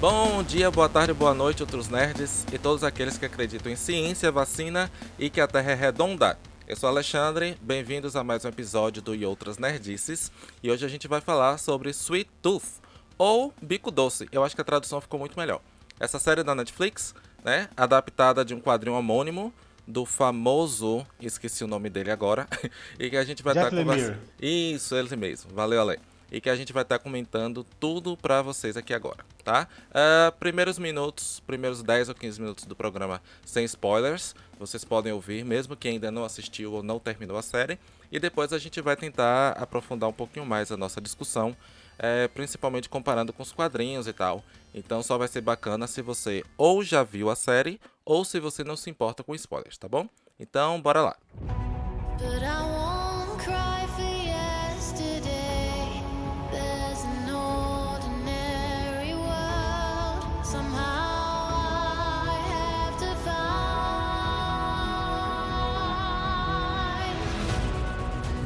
Bom dia, boa tarde, boa noite, outros nerds e todos aqueles que acreditam em ciência, vacina e que a Terra é redonda. Eu sou Alexandre, bem-vindos a mais um episódio do E Outras Nerdices. E hoje a gente vai falar sobre Sweet Tooth, ou Bico Doce. Eu acho que a tradução ficou muito melhor. Essa série da Netflix, né, adaptada de um quadrinho homônimo do famoso, esqueci o nome dele agora, e que a gente vai estar tá conversando. Isso, ele mesmo. Valeu, Ale e que a gente vai estar tá comentando tudo para vocês aqui agora, tá? Uh, primeiros minutos, primeiros 10 ou 15 minutos do programa sem spoilers, vocês podem ouvir, mesmo que ainda não assistiu ou não terminou a série, e depois a gente vai tentar aprofundar um pouquinho mais a nossa discussão, é, principalmente comparando com os quadrinhos e tal. Então só vai ser bacana se você ou já viu a série ou se você não se importa com spoilers, tá bom? Então, bora lá.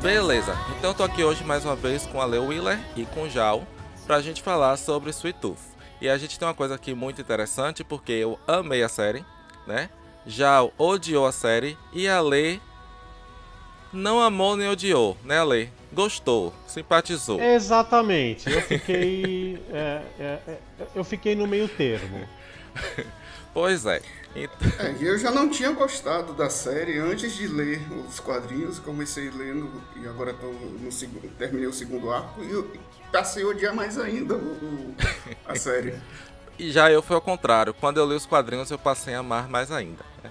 Beleza, então eu tô aqui hoje mais uma vez com a Leo Wheeler e com o Jal pra gente falar sobre Sweet Tooth. E a gente tem uma coisa aqui muito interessante porque eu amei a série, né? Jal odiou a série e a Lê não amou nem odiou, né, Lê? Gostou, simpatizou. Exatamente, eu fiquei. é, é, é, eu fiquei no meio termo. pois é. Então... É, eu já não tinha gostado da série antes de ler os quadrinhos, comecei lendo e agora tô no segundo, terminei o segundo arco e eu passei a odiar mais ainda o, a série. e já eu foi ao contrário, quando eu li os quadrinhos eu passei a amar mais ainda. Né?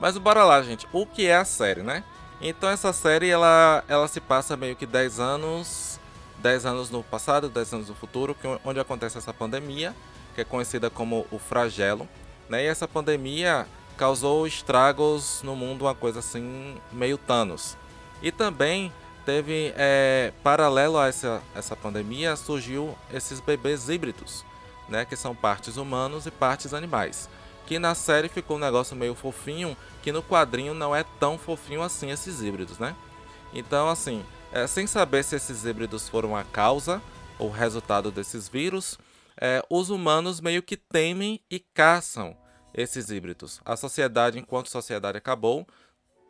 Mas bora lá, gente, o que é a série, né? Então essa série ela, ela se passa meio que 10 anos, 10 anos no passado, 10 anos no futuro, que, onde acontece essa pandemia, que é conhecida como o Fragelo né? E essa pandemia causou estragos no mundo, uma coisa assim, meio Thanos. E também teve, é, paralelo a essa, essa pandemia, surgiu esses bebês híbridos, né? Que são partes humanos e partes animais. Que na série ficou um negócio meio fofinho, que no quadrinho não é tão fofinho assim esses híbridos, né? Então, assim, é, sem saber se esses híbridos foram a causa ou resultado desses vírus, é, os humanos meio que temem e caçam esses híbridos. A sociedade, enquanto sociedade acabou,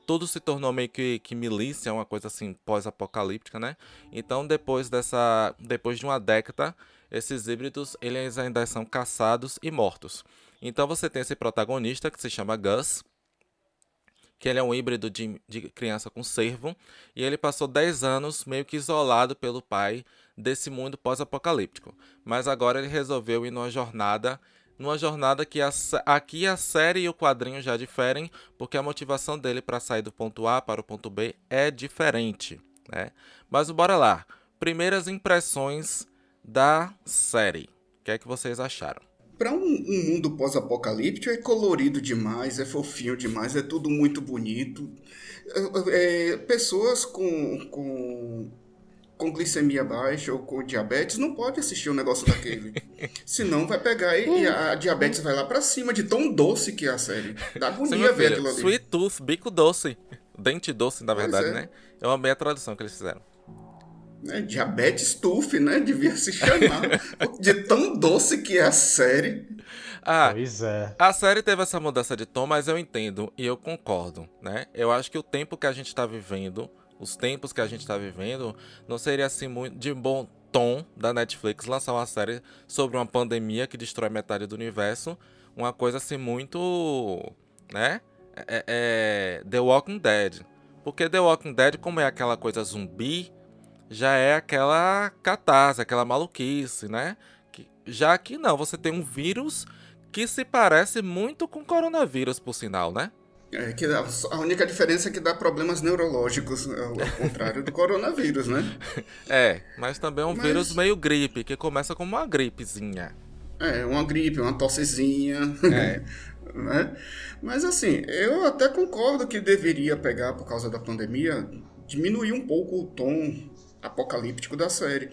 tudo se tornou meio que, que milícia, uma coisa assim pós-apocalíptica, né? Então, depois dessa, depois de uma década, esses híbridos eles ainda são caçados e mortos. Então, você tem esse protagonista que se chama Gus, que ele é um híbrido de, de criança com servo, e ele passou 10 anos meio que isolado pelo pai desse mundo pós-apocalíptico. Mas agora ele resolveu ir numa jornada, numa jornada que a, aqui a série e o quadrinho já diferem, porque a motivação dele para sair do ponto A para o ponto B é diferente, né? Mas bora lá. Primeiras impressões da série. O que é que vocês acharam? Para um, um, mundo pós-apocalíptico é colorido demais, é fofinho demais, é tudo muito bonito. É, é, pessoas com, com com glicemia baixa ou com diabetes não pode assistir um negócio daquele. Senão vai pegar e, e a diabetes vai lá para cima de tão doce que é a série. Dá agonia ver aquilo ali. Sweet tooth, bico doce. Dente doce, na verdade, é. né? Eu amei a tradução que eles fizeram. É, diabetes tooth, né? Devia se chamar. de tão doce que é a série. Ah, pois é. A série teve essa mudança de tom, mas eu entendo e eu concordo, né? Eu acho que o tempo que a gente tá vivendo os tempos que a gente está vivendo, não seria assim muito de bom tom da Netflix lançar uma série sobre uma pandemia que destrói metade do universo, uma coisa assim muito, né? É, é The Walking Dead, porque The Walking Dead, como é aquela coisa zumbi, já é aquela catarse, aquela maluquice, né? Que, já que não, você tem um vírus que se parece muito com coronavírus, por sinal, né? É, que a, a única diferença é que dá problemas neurológicos, ao, ao contrário do coronavírus, né? É, mas também é um mas... vírus meio gripe, que começa como uma gripezinha. É, uma gripe, uma tossezinha. É. né? Mas assim, eu até concordo que deveria pegar, por causa da pandemia, diminuir um pouco o tom apocalíptico da série.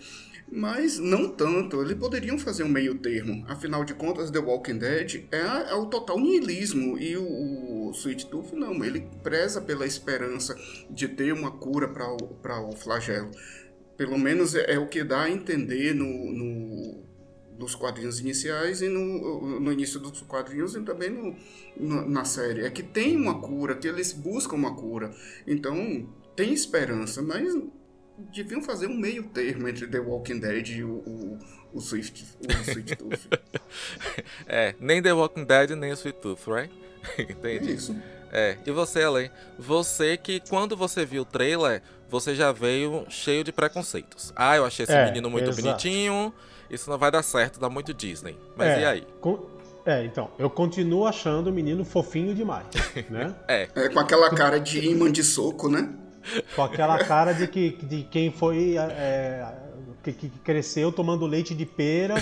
Mas não tanto, eles poderiam fazer um meio termo. Afinal de contas, The Walking Dead é, é o total niilismo. E o, o Sweet Tooth não, ele preza pela esperança de ter uma cura para o, flagelo. Pelo menos é, é, o que dá a entender no, no, quadrinhos iniciais e no, no início dos quadrinhos e também no, no, na série. É que tem uma cura, que eles buscam uma cura. Então, tem esperança, mas deviam fazer um meio termo entre The Walking Dead e o, o, o Swift, o Sweet Tooth. é, nem The Walking Dead, nem o Sweet Tooth, right? Entendi. É isso. É, e você, Ellen? Você que quando você viu o trailer, você já veio cheio de preconceitos. Ah, eu achei esse é, menino muito exato. bonitinho, isso não vai dar certo, dá muito Disney. Mas é, e aí? Com... É, então, eu continuo achando o menino fofinho demais, né? é. é. Com aquela cara de imã de soco, né? Com aquela cara de, que, de quem foi é, que, que, cresceu tomando leite de pera,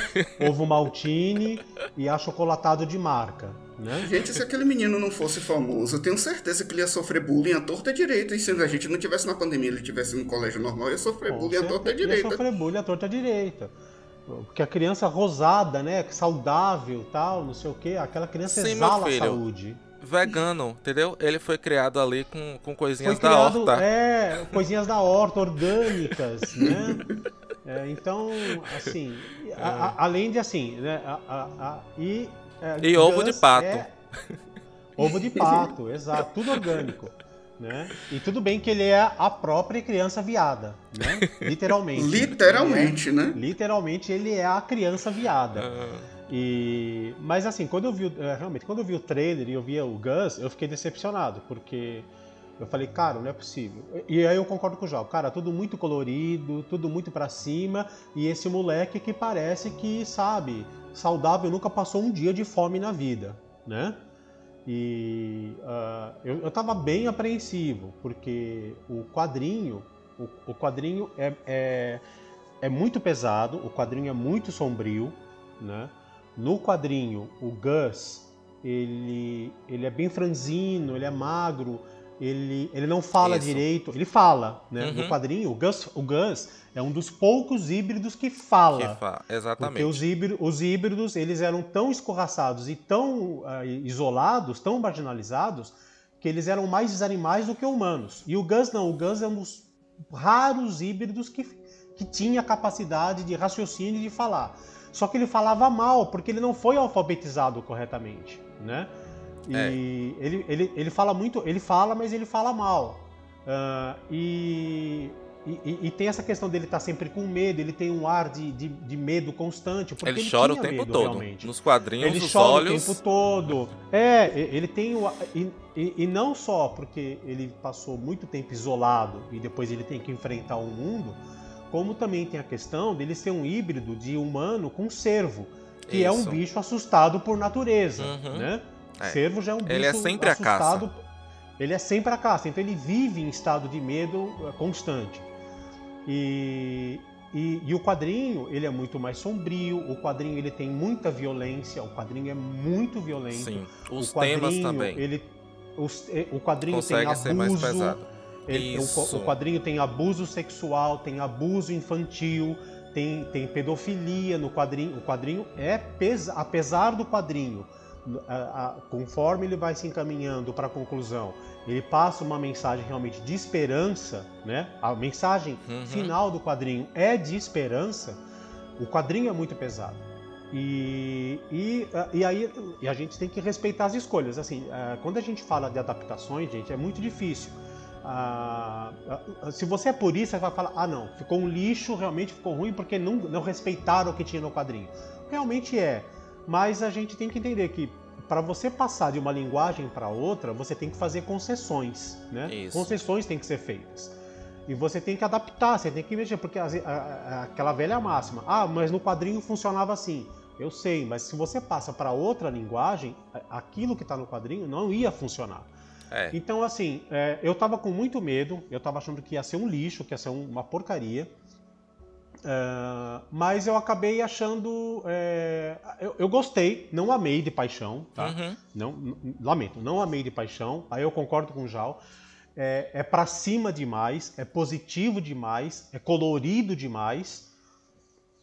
ovo maltine e achocolatado de marca. Né? Gente, se aquele menino não fosse famoso, eu tenho certeza que ele ia sofrer bullying à torta direita. E se a gente não tivesse na pandemia, ele tivesse no colégio normal, ia sofrer Com bullying à torta direita. Ia sofrer bullying à torta direita. Porque a criança rosada, né? Saudável tal, não sei o quê, aquela criança Sim, exala a saúde. Vegano, entendeu? Ele foi criado ali com, com coisinhas foi criado, da horta. É, coisinhas da horta, orgânicas, né? É, então, assim, a, a, além de assim, né? A, e é, e ovo de pato. É... Ovo de pato, exato, tudo orgânico. Né? E tudo bem que ele é a própria criança viada, né? Literalmente. Literalmente, é, né? Literalmente ele é a criança viada. Uh... E mas assim, quando eu vi é, realmente, quando eu vi o trailer e eu via o Gus, eu fiquei decepcionado, porque eu falei, cara, não é possível. E aí eu concordo com o João, cara, tudo muito colorido, tudo muito para cima, e esse moleque que parece que, sabe, saudável nunca passou um dia de fome na vida, né? E uh, eu, eu tava bem apreensivo, porque o quadrinho, o, o quadrinho é, é, é muito pesado, o quadrinho é muito sombrio, né? No quadrinho, o Gus, ele, ele é bem franzino, ele é magro, ele, ele não fala Isso. direito. Ele fala, né? Uhum. No quadrinho, o Gus, o Gus é um dos poucos híbridos que fala. Que fa Exatamente. Porque os híbridos, os híbridos, eles eram tão escorraçados e tão uh, isolados, tão marginalizados, que eles eram mais animais do que humanos. E o Gus não, o Gus é um dos raros híbridos que, que tinha capacidade de raciocínio e de falar. Só que ele falava mal, porque ele não foi alfabetizado corretamente, né? E é. ele, ele, ele fala muito, ele fala, mas ele fala mal. Uh, e, e, e, tem essa questão dele estar tá sempre com medo, ele tem um ar de, de, de medo constante. Porque ele, ele chora o tempo medo, todo. Realmente. Nos quadrinhos, ele os chora olhos... o tempo todo. É, ele tem o. E, e, e, não só porque ele passou muito tempo isolado e depois ele tem que enfrentar o mundo, como também tem a questão dele ser um híbrido de humano com cervo, que Isso. é um bicho assustado por natureza, uhum. né? É. Cervo já é um bicho Ele é sempre assustado. a caça. Ele é sempre a caça, então ele vive em estado de medo é, constante. E, e, e, o quadrinho, ele é muito mais sombrio, o quadrinho ele tem muita violência, o quadrinho é muito violento. Sim, os temas também. Ele, os, o quadrinho Consegue tem abuso. Ser mais pesado. Ele, o, o, quadrinho tem abuso sexual, tem abuso infantil, tem, tem pedofilia no quadrinho. O quadrinho é, pesa, apesar do quadrinho a, a, conforme ele vai se encaminhando para a conclusão, ele passa uma mensagem realmente de esperança, né? A mensagem uhum. final do quadrinho é de esperança. O quadrinho é muito pesado. E, e, e aí e a gente tem que respeitar as escolhas. Assim, é, quando a gente fala de adaptações, gente, é muito difícil. Ah, se você é purista, você vai falar: ah, não, ficou um lixo, realmente ficou ruim porque não, não respeitaram o que tinha no quadrinho. Realmente é. Mas a gente tem que entender que para você passar de uma linguagem para outra, você tem que fazer concessões, né? Isso. Concessões têm que ser feitas. E você tem que adaptar, você tem que mexer, porque a, a, aquela velha máxima, ah, mas no quadrinho funcionava assim. Eu sei, mas se você passa para outra linguagem, aquilo que está no quadrinho não ia funcionar. É. Então, assim, é, eu estava com muito medo, eu estava achando que ia ser um lixo, que ia ser uma porcaria. Uh, mas eu acabei achando. É, eu, eu, gostei, não amei de paixão, tá? Uhum. Não, lamento, não amei de paixão. Aí eu concordo com o Jal. É, é para cima demais, é positivo demais, é colorido demais.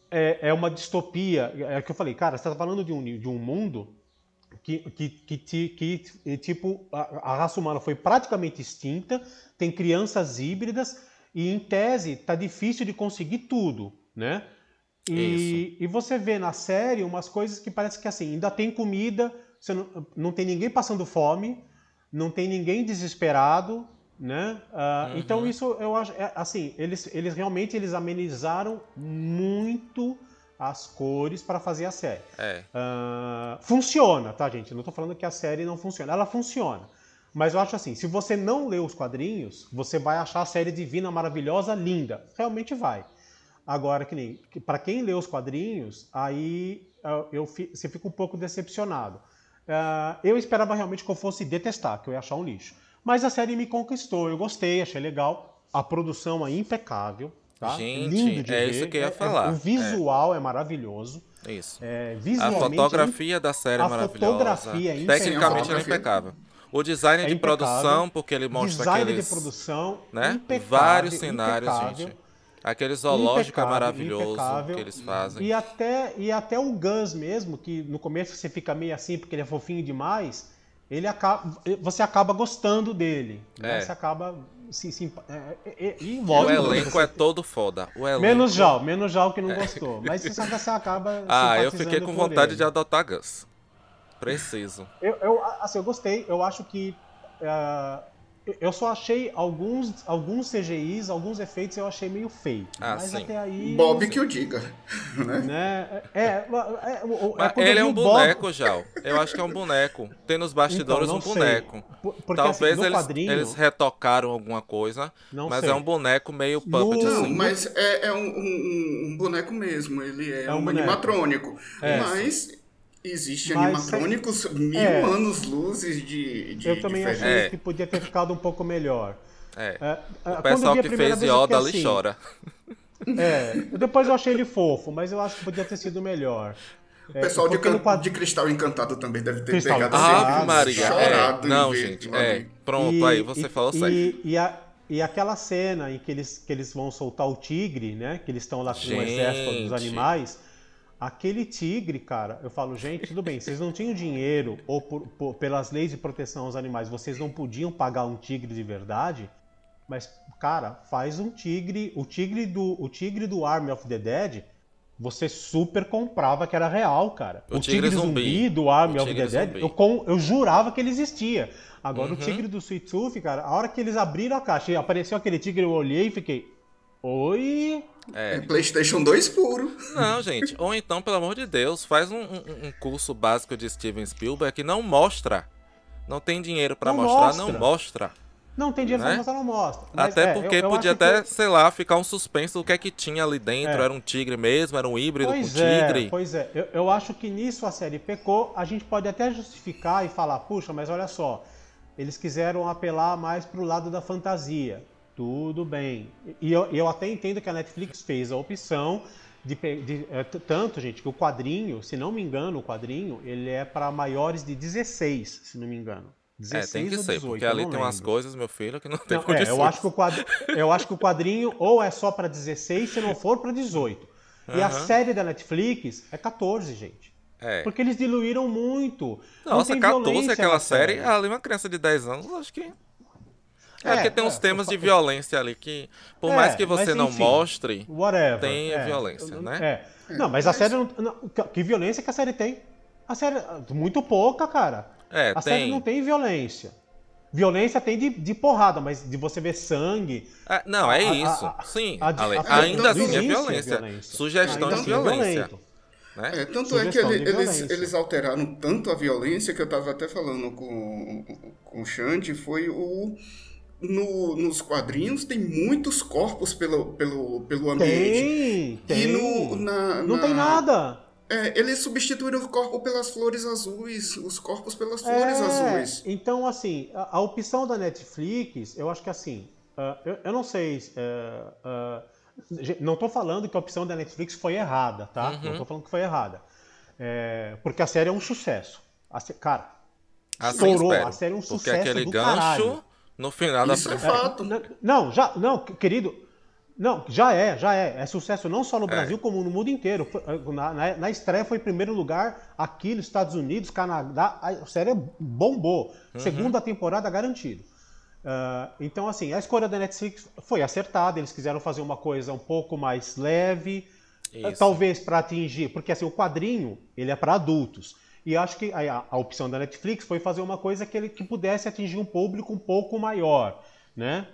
É, é uma distopia. É o que eu falei, cara, você está falando de um, de um mundo que, que, que, que tipo, a, a raça humana foi praticamente extinta, tem crianças híbridas e em tese tá difícil de conseguir tudo, né? E, e, você vê na série umas coisas que parece que assim, ainda tem comida, você não, não tem ninguém passando fome, não tem ninguém desesperado, né? Uh, uhum. Então isso eu acho, é, assim, eles, eles realmente eles amenizaram muito as cores para fazer a série. É. Uh, funciona, tá, gente? não estou falando que a série não funciona. Ela funciona. Mas eu acho assim, se você não lê os quadrinhos, você vai achar a série divina, maravilhosa, linda. Realmente vai. Agora, que nem para quem lê os quadrinhos, aí eu, eu, você fica um pouco decepcionado. Uh, eu esperava realmente que eu fosse detestar, que eu ia achar um lixo. Mas a série me conquistou, eu gostei, achei legal. A produção é impecável. Tá? Gente, Lindo de é ver. isso que eu ia é, é falar. É, o visual é, é maravilhoso. Isso. É, a fotografia da série é maravilhosa. Fotografia é Tecnicamente é impecável. O design de produção, porque ele mostra design aqueles... de produção, né? Vários cenários, impecável. gente. Aquele zoológico é maravilhoso que eles fazem. E até, e até o Gus mesmo, que no começo você fica meio assim porque ele é fofinho demais, ele acaba, você acaba gostando dele. Né? É. Você acaba se, se é, é, e, o elenco é todo foda. Elenco... Menos Jal, menos Jal que não gostou. Mas você, você acaba. Ah, eu fiquei com vontade ele. de adotar Gus. Preciso. Eu, eu, assim, eu gostei. Eu acho que uh, eu só achei alguns, alguns CGIs, alguns efeitos eu achei meio feio. Ah, mas sim. até aí. Bob que o diga. Né? né? É, é, é, mas ele é um boneco, Bob... já. Eu acho que é um boneco. Tem nos bastidores então, um boneco. Porque, Talvez assim, eles, quadrinho... eles retocaram alguma coisa, não mas sei. é um boneco meio puppet. Não, assim. mas é, é um, um, um, boneco mesmo. Ele é, é um, um animatrônico. É. Mas Existe Mas, animatrônicos é, mil é, anos luzes de, de Eu também diferença. achei é. que podia ter ficado um pouco melhor. É. é o pessoal que fez Yoda ali assim, chora. É, depois eu achei ele fofo, mas eu acho que podia ter sido melhor. O pessoal de, quadro... de, Cristal Encantado também deve ter Cristal pegado Ave Maria. chorado é, Não, gente, é. Pronto, e, aí você e, falou certo. E, e, a, e aquela cena em que eles, que eles vão soltar o tigre, né? Que eles estão lá com o exército dos animais Aquele tigre, cara, eu falo, gente, tudo bem, vocês não tinham dinheiro, ou por, por, pelas leis de proteção aos animais, vocês não podiam pagar um tigre de verdade, mas, cara, faz um tigre, o tigre do, o tigre do Army of the Dead, você super comprava que era real, cara. O, o tigre, tigre zumbi, zumbi, do Army of the Dead, eu, eu, jurava que ele existia. Agora, uhum. o tigre do Sweet Tooth, cara, a hora que eles abriram a caixa e apareceu aquele tigre, eu olhei e fiquei, oi... É. é. PlayStation 2 puro. Não, gente. Ou então, pelo amor de Deus, faz um, um, um curso básico de Steven Spielberg que não mostra. Não tem dinheiro para mostrar, mostra. não mostra. Não tem dinheiro né? pra mostrar, não mostra. Mas, até é, porque eu, eu podia até, que... sei lá, ficar um suspenso do que é que tinha ali dentro. É. Era um tigre mesmo, era um híbrido pois com é, tigre. Pois é, eu, eu acho que nisso a série pecou. A gente pode até justificar e falar, puxa, mas olha só, eles quiseram apelar mais pro lado da fantasia. Tudo bem. E eu, eu até entendo que a Netflix fez a opção de, de é, tanto, gente, que o quadrinho, se não me engano, o quadrinho, ele é para maiores de 16, se não me engano. 16 é, tem que ou 18, porque ali tem umas coisas, meu filho, que não tem não, é, eu acho que o quadrinho, Eu acho que o quadrinho ou é só para 16, se não for para 18. E uhum. a série da Netflix é 14, gente. É. Porque eles diluíram muito. Nossa, não 14 aquela série, série. ali uma criança de 10 anos, acho que é, porque tem uns é, temas de violência ali que, por é, mais que você não enfim, mostre, whatever, tem é, violência, né? É. Não, mas a série não, não, Que violência que a série tem? A série. Muito pouca, cara. É, a tem. série não tem violência. Violência tem de, de porrada, mas de você ver sangue. É, não, é isso. A, a, Sim, a, ainda assim é violência. violência. Sugestão ainda de violência. Né? É, tanto Sugestão é que ele, eles, eles alteraram tanto a violência que eu estava até falando com, com o Xande, foi o no, nos quadrinhos tem muitos corpos pelo, pelo, pelo ambiente. Tem, tem. E no, na, Não na... tem nada. É, eles substituíram o corpo pelas flores azuis, os corpos pelas flores é, azuis. Então, assim, a, a, opção da Netflix, eu acho que assim, uh, eu, eu, não sei, uh, uh, não estou falando que a opção da Netflix foi errada, tá? Uhum. Não estou falando que foi errada. É, porque a série é um sucesso. A, cara, assim estourou, espero, a série é um sucesso porque aquele gancho caralho. No final da Isso é fato. Não, já, não, querido, não, já é, já é. É sucesso não só no é. Brasil, como no mundo inteiro. Na, na, na, estreia foi em primeiro lugar aqui nos Estados Unidos, Canadá. A série bombou. Uhum. Segunda temporada garantido. Uh, então, assim, a escolha da Netflix foi acertada. Eles quiseram fazer uma coisa um pouco mais leve. Isso. Talvez para atingir, porque assim, o quadrinho, ele é para adultos. E acho que a, a, opção da Netflix foi fazer uma coisa que ele que pudesse atingir um público um pouco maior, né?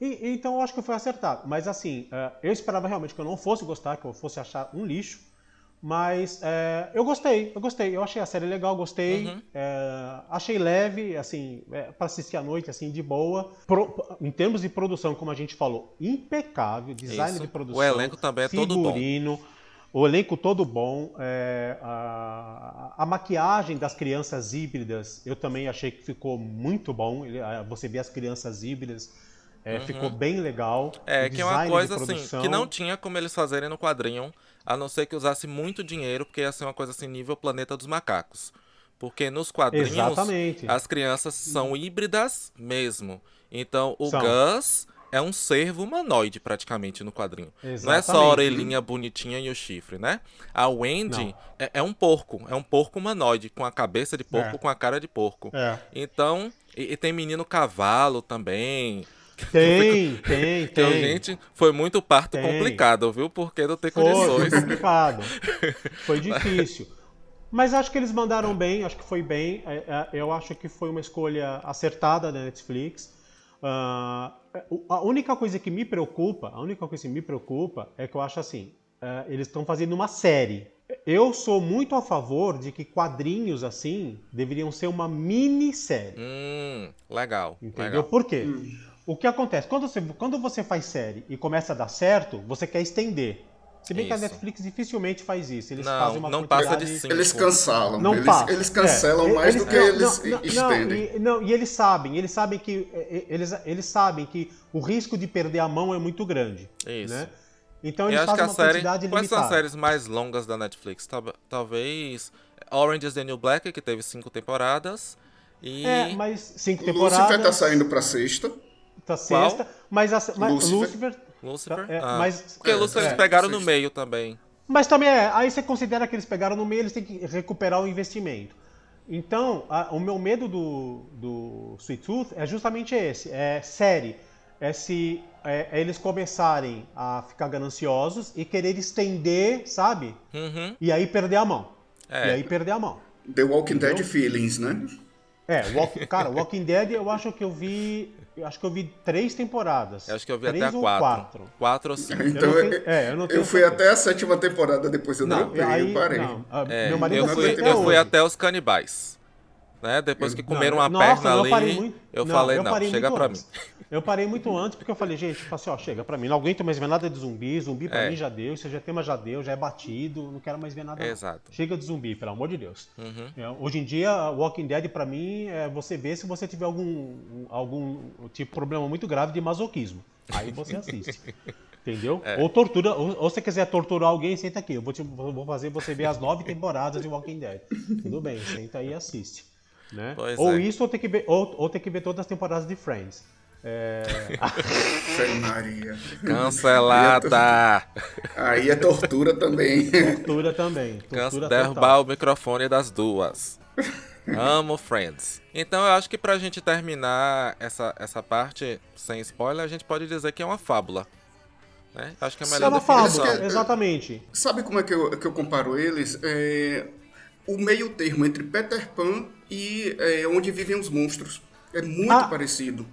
E, então eu acho que foi acertado. Mas assim, uh, eu esperava realmente que eu não fosse gostar, que eu fosse achar um lixo. Mas é, eu gostei, eu gostei. Eu achei a série legal, gostei. Uhum. É, achei leve, assim, é, para assistir à noite, assim, de boa. Pro, em termos de produção, como a gente falou, impecável. Design Isso. de produção. O elenco também é todo bom. O elenco todo bom. É, a, a, maquiagem das crianças híbridas, eu também achei que ficou muito bom. Você vê as crianças híbridas. É, uhum. Ficou bem legal. É, que é uma coisa assim, que não tinha como eles fazerem no quadrinho a não ser que usasse muito dinheiro, porque ia ser uma coisa assim, nível Planeta dos Macacos. Porque nos quadrinhos, Exatamente. as crianças são híbridas mesmo. Então, o são. Gus é um servo humanoide, praticamente, no quadrinho. Exatamente. Não é só a orelhinha bonitinha e o chifre, né? A Wendy é, é, um porco. É um porco humanoide, com a cabeça de porco, é. com a cara de porco. É. Então, e, e tem menino cavalo também. Tem, tem, tem. Então, gente, foi muito parto tem. complicado, viu? Porque não tem condições. Foi complicado. foi difícil. Mas acho que eles mandaram bem, acho que foi bem. É, é, eu acho que foi uma escolha acertada da Netflix. Uh, a única coisa que me preocupa, a única coisa que me preocupa é que eu acho assim, uh, eles estão fazendo uma série. Eu sou muito a favor de que quadrinhos assim deveriam ser uma minissérie. Hum, legal. Entendeu? Legal. Por quê? Hum. O que acontece? Quando você, quando você faz série e começa a dar certo, você quer estender. Se bem isso. que a Netflix dificilmente faz isso. Eles não, fazem uma não passa de cinco. Eles cancelam. Não eles, passa. eles cancelam é, mais eles, do que não, eles não, estendem. Não, e, não, e eles sabem, eles sabem que eles, eles sabem que o risco de perder a mão é muito grande. Isso. Né? Então eles fazem uma série, quantidade limitada. Quais são as séries mais longas da Netflix? Talvez Orange is the New Black, que teve cinco temporadas. E... É, mas cinco temporadas... Lucifer tá saindo pra sexta tá sexta, mas, a, mas Lucifer. Lucifer, Lucifer? Tá, é, ah. mas, Porque é, Lucifer eles é, pegaram no meio também. Mas também é, aí você considera que eles pegaram no meio, eles têm que recuperar o investimento. Então, a, o meu medo do, do Sweet Tooth é justamente esse, é série. É se é, é eles começarem a ficar gananciosos e querer estender, sabe? Uhum. E aí perder a mão. É. E aí perder a mão. The Walking Entendeu? Dead Feelings, né? É, walk, cara, Walking Dead eu acho que eu vi eu acho que eu vi três temporadas. Eu acho que eu vi até a quatro. quatro. Quatro ou cinco. Então, eu, tenho, é, eu, não tenho eu fui até a sétima temporada, depois eu não, dropei, aí, eu parei. Não, é, meu marido eu fui, até eu fui até os canibais. Né? Depois que comeram uma nossa, perna ali, eu, eu falei, não, chega pra antes. mim. Eu parei muito antes porque eu falei, gente, eu assim, ó, chega pra mim, não aguento mais ver nada de zumbi, zumbi pra é. mim já deu, já tema já deu, já é batido, não quero mais ver nada. Exato. Não. Chega de zumbi, pelo amor de Deus. Uhum. É, hoje em dia, Walking Dead pra mim é você vê se você tiver algum, algum tipo problema muito grave de masoquismo. Aí você assiste. Entendeu? É. Ou tortura, ou, ou você quiser torturar alguém, senta aqui. Eu vou, te, vou fazer você ver as nove temporadas de Walking Dead. Tudo bem, senta aí e assiste. Né? ou é. isso, ou ter, que ver, ou, ou ter que ver todas as temporadas de Friends. É... Maria. Cancelada. Aí é tortura também. Tortura também. Tortura derrubar o microfone das duas. Amo Friends. Então eu acho que pra gente terminar essa, essa parte sem spoiler, a gente pode dizer que é uma fábula. Né? Acho que é melhor é uma definição. fábula, exatamente. Sabe como é que eu, que eu comparo eles? É, o meio termo entre Peter Pan e é, Onde Vivem os Monstros. É muito ah, parecido.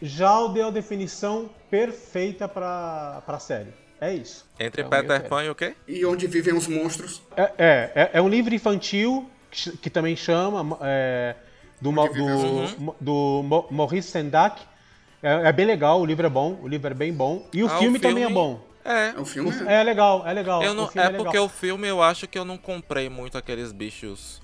Já o deu a definição perfeita para a série. É isso. Entre é Peter Pan e o quê? E onde vivem os monstros. É, é, é, é um livro infantil que, que também chama é, do, do, do, Maurice Sendak. É, é, bem legal, o livro é bom, o livro é bem bom. E o, ah, filme, o filme, também é bom. É. O filme é, é legal, é legal. Não, é, é porque o filme eu acho que eu não comprei muito aqueles bichos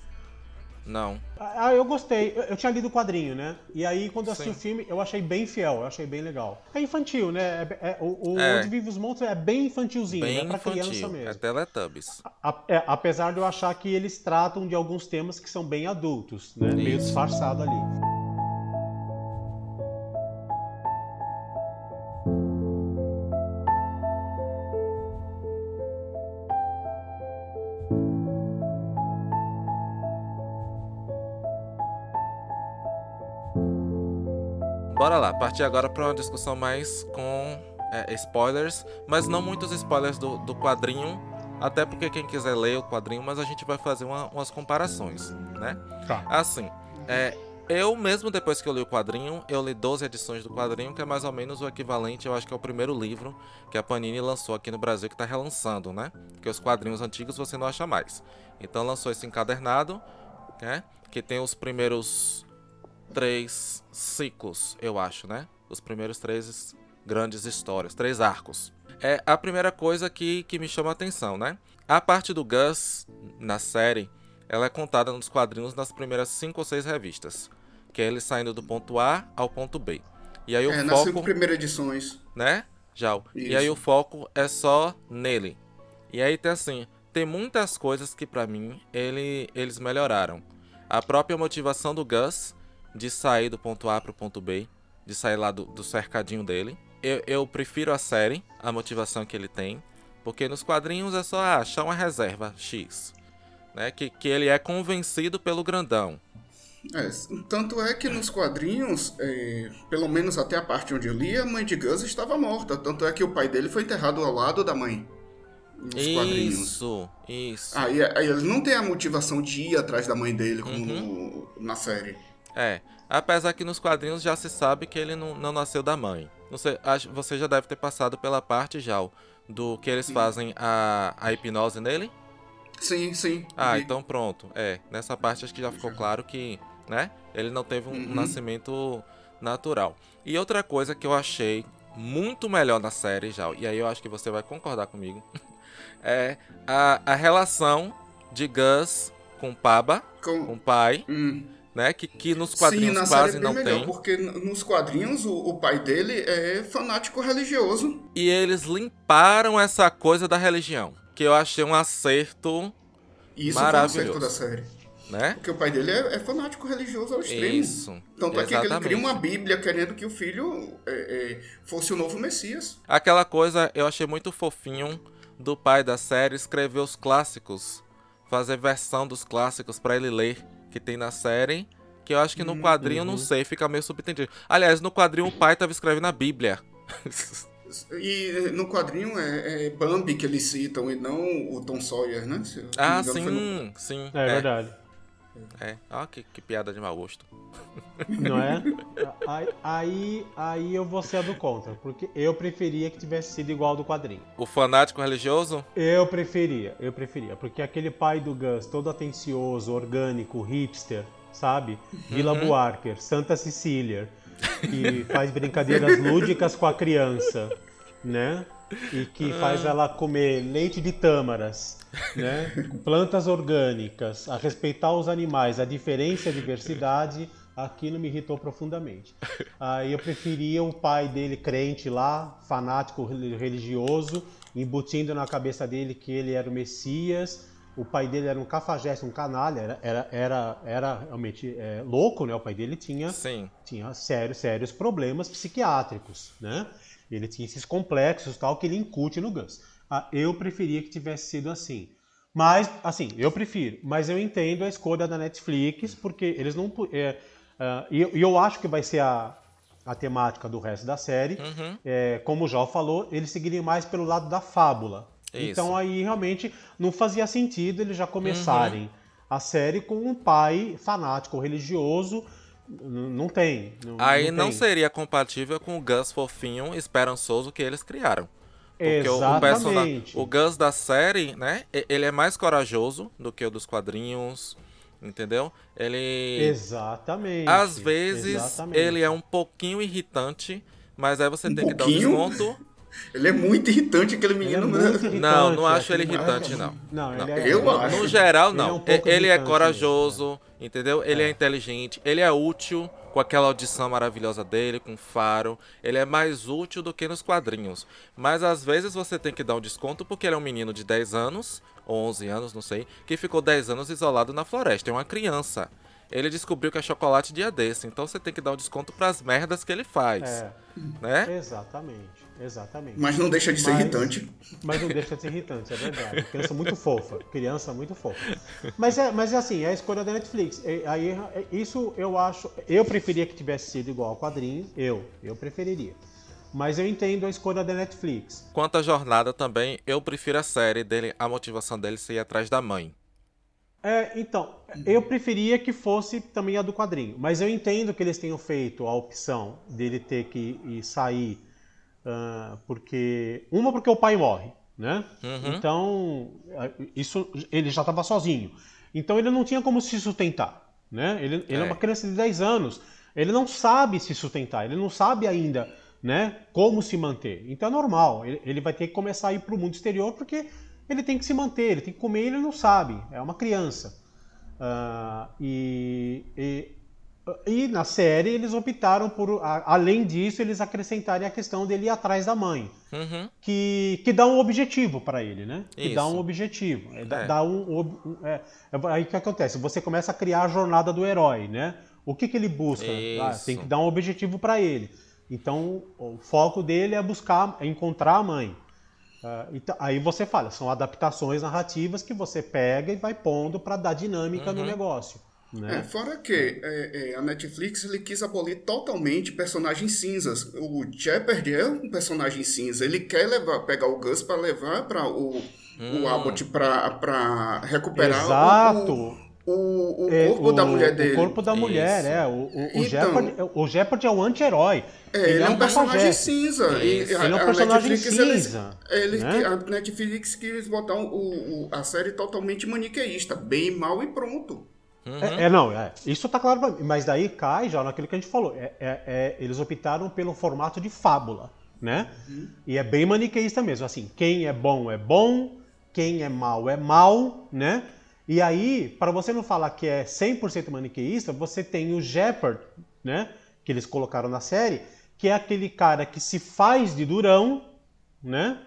não. Ah, eu gostei. Eu, eu, tinha lido o quadrinho, né? E aí, quando eu assisti Sim. o filme, eu achei bem fiel, eu achei bem legal. É infantil, né? É, é, o, o é. Onde Vive os Monstros é bem infantilzinho, bem é pra infantil. criança mesmo. É Teletubbies. A, é, apesar de eu achar que eles tratam de alguns temas que são bem adultos, né? Isso. Meio disfarçado ali. Bora lá, partir agora para uma discussão mais com é, spoilers, mas não muitos spoilers do, do quadrinho, Até porque quem quiser ler o quadrinho, mas a gente vai fazer uma, umas comparações, né? Tá. Assim, é, eu mesmo depois que eu li o quadrinho, eu li 12 edições do quadrinho, que é mais ou menos o equivalente, eu acho que é o primeiro livro que a Panini lançou aqui no Brasil, que está relançando, né? Porque os quadrinhos antigos você não acha mais. Então lançou esse encadernado, né? Que tem os primeiros três ciclos, eu acho, né? Os primeiros três grandes histórias, três arcos. É a primeira coisa que, que me chama a atenção, né? A parte do Gus na série, ela é contada nos quadrinhos nas primeiras cinco ou seis revistas que é ele saindo do ponto A ao ponto B. E aí o é, foco, nas cinco primeiras edições. Né? Já. E aí o foco é só nele. E aí tem assim, tem muitas coisas que para mim ele, eles melhoraram. A própria motivação do Gus de sair do ponto A pro ponto B, de sair lá do, do cercadinho dele. Eu, eu prefiro a série, a motivação que ele tem, porque nos quadrinhos é só ah, achar uma reserva X. Né? Que, que ele é convencido pelo grandão. É, tanto é que nos quadrinhos, é, pelo menos até a parte onde eu li, a mãe de Gus estava morta. Tanto é que o pai dele foi enterrado ao lado da mãe. Nos isso, quadrinhos. Isso, isso. Aí, aí, ele não tem a motivação de ir atrás da mãe dele, como uhum. no, na série. É, apesar que nos quadrinhos já se sabe que ele não, não nasceu da mãe. Você, você já deve ter passado pela parte já do que eles fazem a, a hipnose nele? Sim, sim. Ah, então pronto. É, nessa parte acho que já ficou claro que né? Ele não teve um, uhum. nascimento natural. E outra coisa que eu achei muito melhor na série já, e aí eu acho que você vai concordar comigo, é a, a relação de Gus com Paba, com, com o pai, hum. Né? Que, que nos quadrinhos Sim, quase é não melhor, tem. Porque nos quadrinhos o, o, pai dele é fanático religioso. E eles limparam essa coisa da religião, que eu achei um acerto Isso maravilhoso. Foi um acerto da série. Né? Porque o pai dele é, é fanático religioso ao extremo. Isso. Tanto é que ele cria uma Bíblia querendo que o filho é, é, fosse o novo Messias. Aquela coisa eu achei muito fofinho do pai da série escrever os clássicos, fazer versão dos clássicos para ele ler, que tem na série. Que eu acho que no uhum. quadrinho, não sei, fica meio subentendido. Aliás, no quadrinho o pai tava escrevendo a Bíblia. E no quadrinho é, é, Bambi que eles citam e não o Tom Sawyer, né? ah, sim, no... sim. É, é, verdade. É, ó, que, que piada de mau gosto. Não é? Aí, aí eu vou ser a do contra, porque eu preferia que tivesse sido igual ao do quadrinho. O fanático religioso? Eu preferia, eu preferia, porque aquele pai do Gus, todo atencioso, orgânico, hipster, sabe? Vila uhum. Buarque, Santa Cecília, que faz brincadeiras lúdicas com a criança, né? E que faz ela comer leite de tâmaras né? plantas orgânicas, a respeitar os animais, a diferença e a diversidade, aquilo me irritou profundamente. Aí eu preferia o pai dele crente lá, fanático religioso, embutindo na cabeça dele que ele era o Messias. O pai dele era um cafajeste, um canalha, era, era, era, era realmente é, louco, né? O pai dele tinha, Sim. tinha sérios, sérios problemas psiquiátricos, né? Ele tinha esses complexos tal que ele incute no Gus. Ah, eu preferia que tivesse sido assim. Mas, assim, eu prefiro. Mas eu entendo a escolha da Netflix, porque eles não. É, uh, e eu, eu, acho que vai ser a, a temática do resto da série. Uhum. É, como o Jó falou, eles seguiriam mais pelo lado da fábula. Isso. Então aí realmente não fazia sentido eles já começarem uhum. a série com um pai fanático religioso. Não tem. Não, aí não, não seria compatível com o Gus fofinho esperançoso que eles criaram. Porque Exatamente. O, o, o Gus da série, né? Ele é mais corajoso do que o dos quadrinhos. Entendeu? Ele. Exatamente. Às vezes Exatamente. ele é um pouquinho irritante, mas aí você um tem pouquinho? que dar um desconto. Ele é muito irritante, aquele menino. É irritante, não, não acho ele irritante, não. Não, não. É, eu acho. No geral, não. Ele é, um ele é corajoso, mesmo. entendeu? Ele é. é inteligente, ele é útil com aquela audição maravilhosa dele, com faro. Ele é mais útil do que nos quadrinhos. Mas às vezes você tem que dar um desconto porque ele é um menino de 10 anos, ou 11 anos, não sei, que ficou 10 anos isolado na floresta. É uma criança. Ele descobriu que é chocolate dia desse, então você tem que dar um desconto para as merdas que ele faz. É. Né? Exatamente. Exatamente. Mas não deixa de ser mas, irritante. Mas não deixa de ser irritante, é verdade. Criança muito fofa. Criança muito fofa. Mas é, mas é assim, é a escolha da Netflix. Aí, isso eu acho. Eu preferia que tivesse sido igual ao quadrinho. Eu, eu preferiria. Mas eu entendo a escolha da Netflix. Quanto à jornada também, eu prefiro a série dele, a motivação dele ser ir atrás da mãe. É, então, eu preferia que fosse também a do quadrinho, mas eu entendo que eles tenham feito a opção dele ter que sair, uh, porque uma porque o pai morre, né? Uhum. Então isso ele já estava sozinho, então ele não tinha como se sustentar, né? Ele, ele é. é uma criança de 10 anos, ele não sabe se sustentar, ele não sabe ainda, né? Como se manter. Então é normal, ele, ele vai ter que começar a ir para o mundo exterior porque ele tem que se manter, ele tem que comer, ele não sabe, é uma criança. Uh, e, e, e, na série eles optaram por, a, além disso, eles acrescentarem a questão dele ir atrás da mãe, uhum. que, que dá um objetivo para ele, né? Que Isso. dá um objetivo. É, dá, é. dá um, um é, é, aí o que acontece? Você começa a criar a jornada do herói, né? O que, que ele busca? Ah, tem que dar um objetivo para ele. Então, o foco dele é buscar, é encontrar a mãe. Uh, então, aí você fala, são adaptações narrativas que você pega e vai pondo para dar dinâmica uhum. no negócio. Né? É, fora que é, é, a Netflix ele quis abolir totalmente personagens cinzas. O Shepard é um personagem cinza. Ele quer levar, pegar o Gus para levar para o, hum. o Abbott para recuperar Exato. o, o, o é, corpo o, da mulher dele. O corpo da mulher, é. O, o, então, Jeopardy, o Jeopardy é o anti-herói. É, ele, ele, é um, personagem cinza. E, ele é um personagem Netflix, cinza. Ele, né? A Netflix quis botar o, a série totalmente maniqueísta. Bem, mal e pronto. Uhum. É, é, não, é, isso tá claro pra mim. Mas daí cai já naquilo que a gente falou. É, é, é eles optaram pelo formato de fábula, né? Uhum. E é bem maniqueísta mesmo. Assim, quem é bom é bom, quem é mal é mal, né? E aí, para você não falar que é 100% maniqueísta, você tem o Shepard, né? Que eles colocaram na série, que é aquele cara que se faz de durão, né?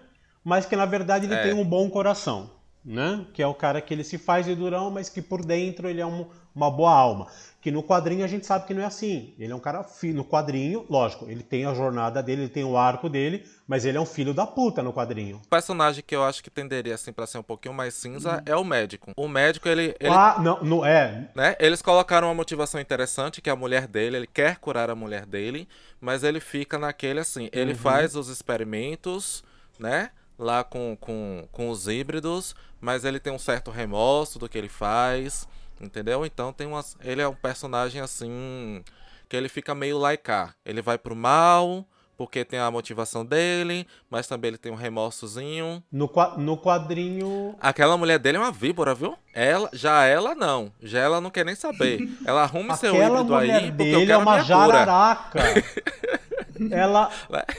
Mas que na verdade ele é. tem um bom coração, né? Que é o cara que ele se faz de durão, mas que por dentro ele é um, uma boa alma. Que no quadrinho a gente sabe que não é assim. Ele é um cara no quadrinho, lógico, ele tem a jornada dele, ele tem o arco dele, mas ele é um filho da puta no quadrinho. O personagem que eu acho que tenderia assim para ser um pouquinho mais cinza hum. é o médico. O médico ele, ele Ah, não, não é. Né? Eles colocaram uma motivação interessante que é a mulher dele, ele quer curar a mulher dele, mas ele fica naquele assim, ele uhum. faz os experimentos, né? Lá com, com, com os híbridos, mas ele tem um certo remorso do que ele faz. Entendeu? Então tem umas. Ele é um personagem assim. Que ele fica meio laicar. Ele vai pro mal, porque tem a motivação dele, mas também ele tem um remorsozinho. No, no quadrinho. Aquela mulher dele é uma víbora, viu? Ela, já ela não. Já ela não quer nem saber. Ela arrume seu híbrido aí, porque eu quero é uma jararaca. ela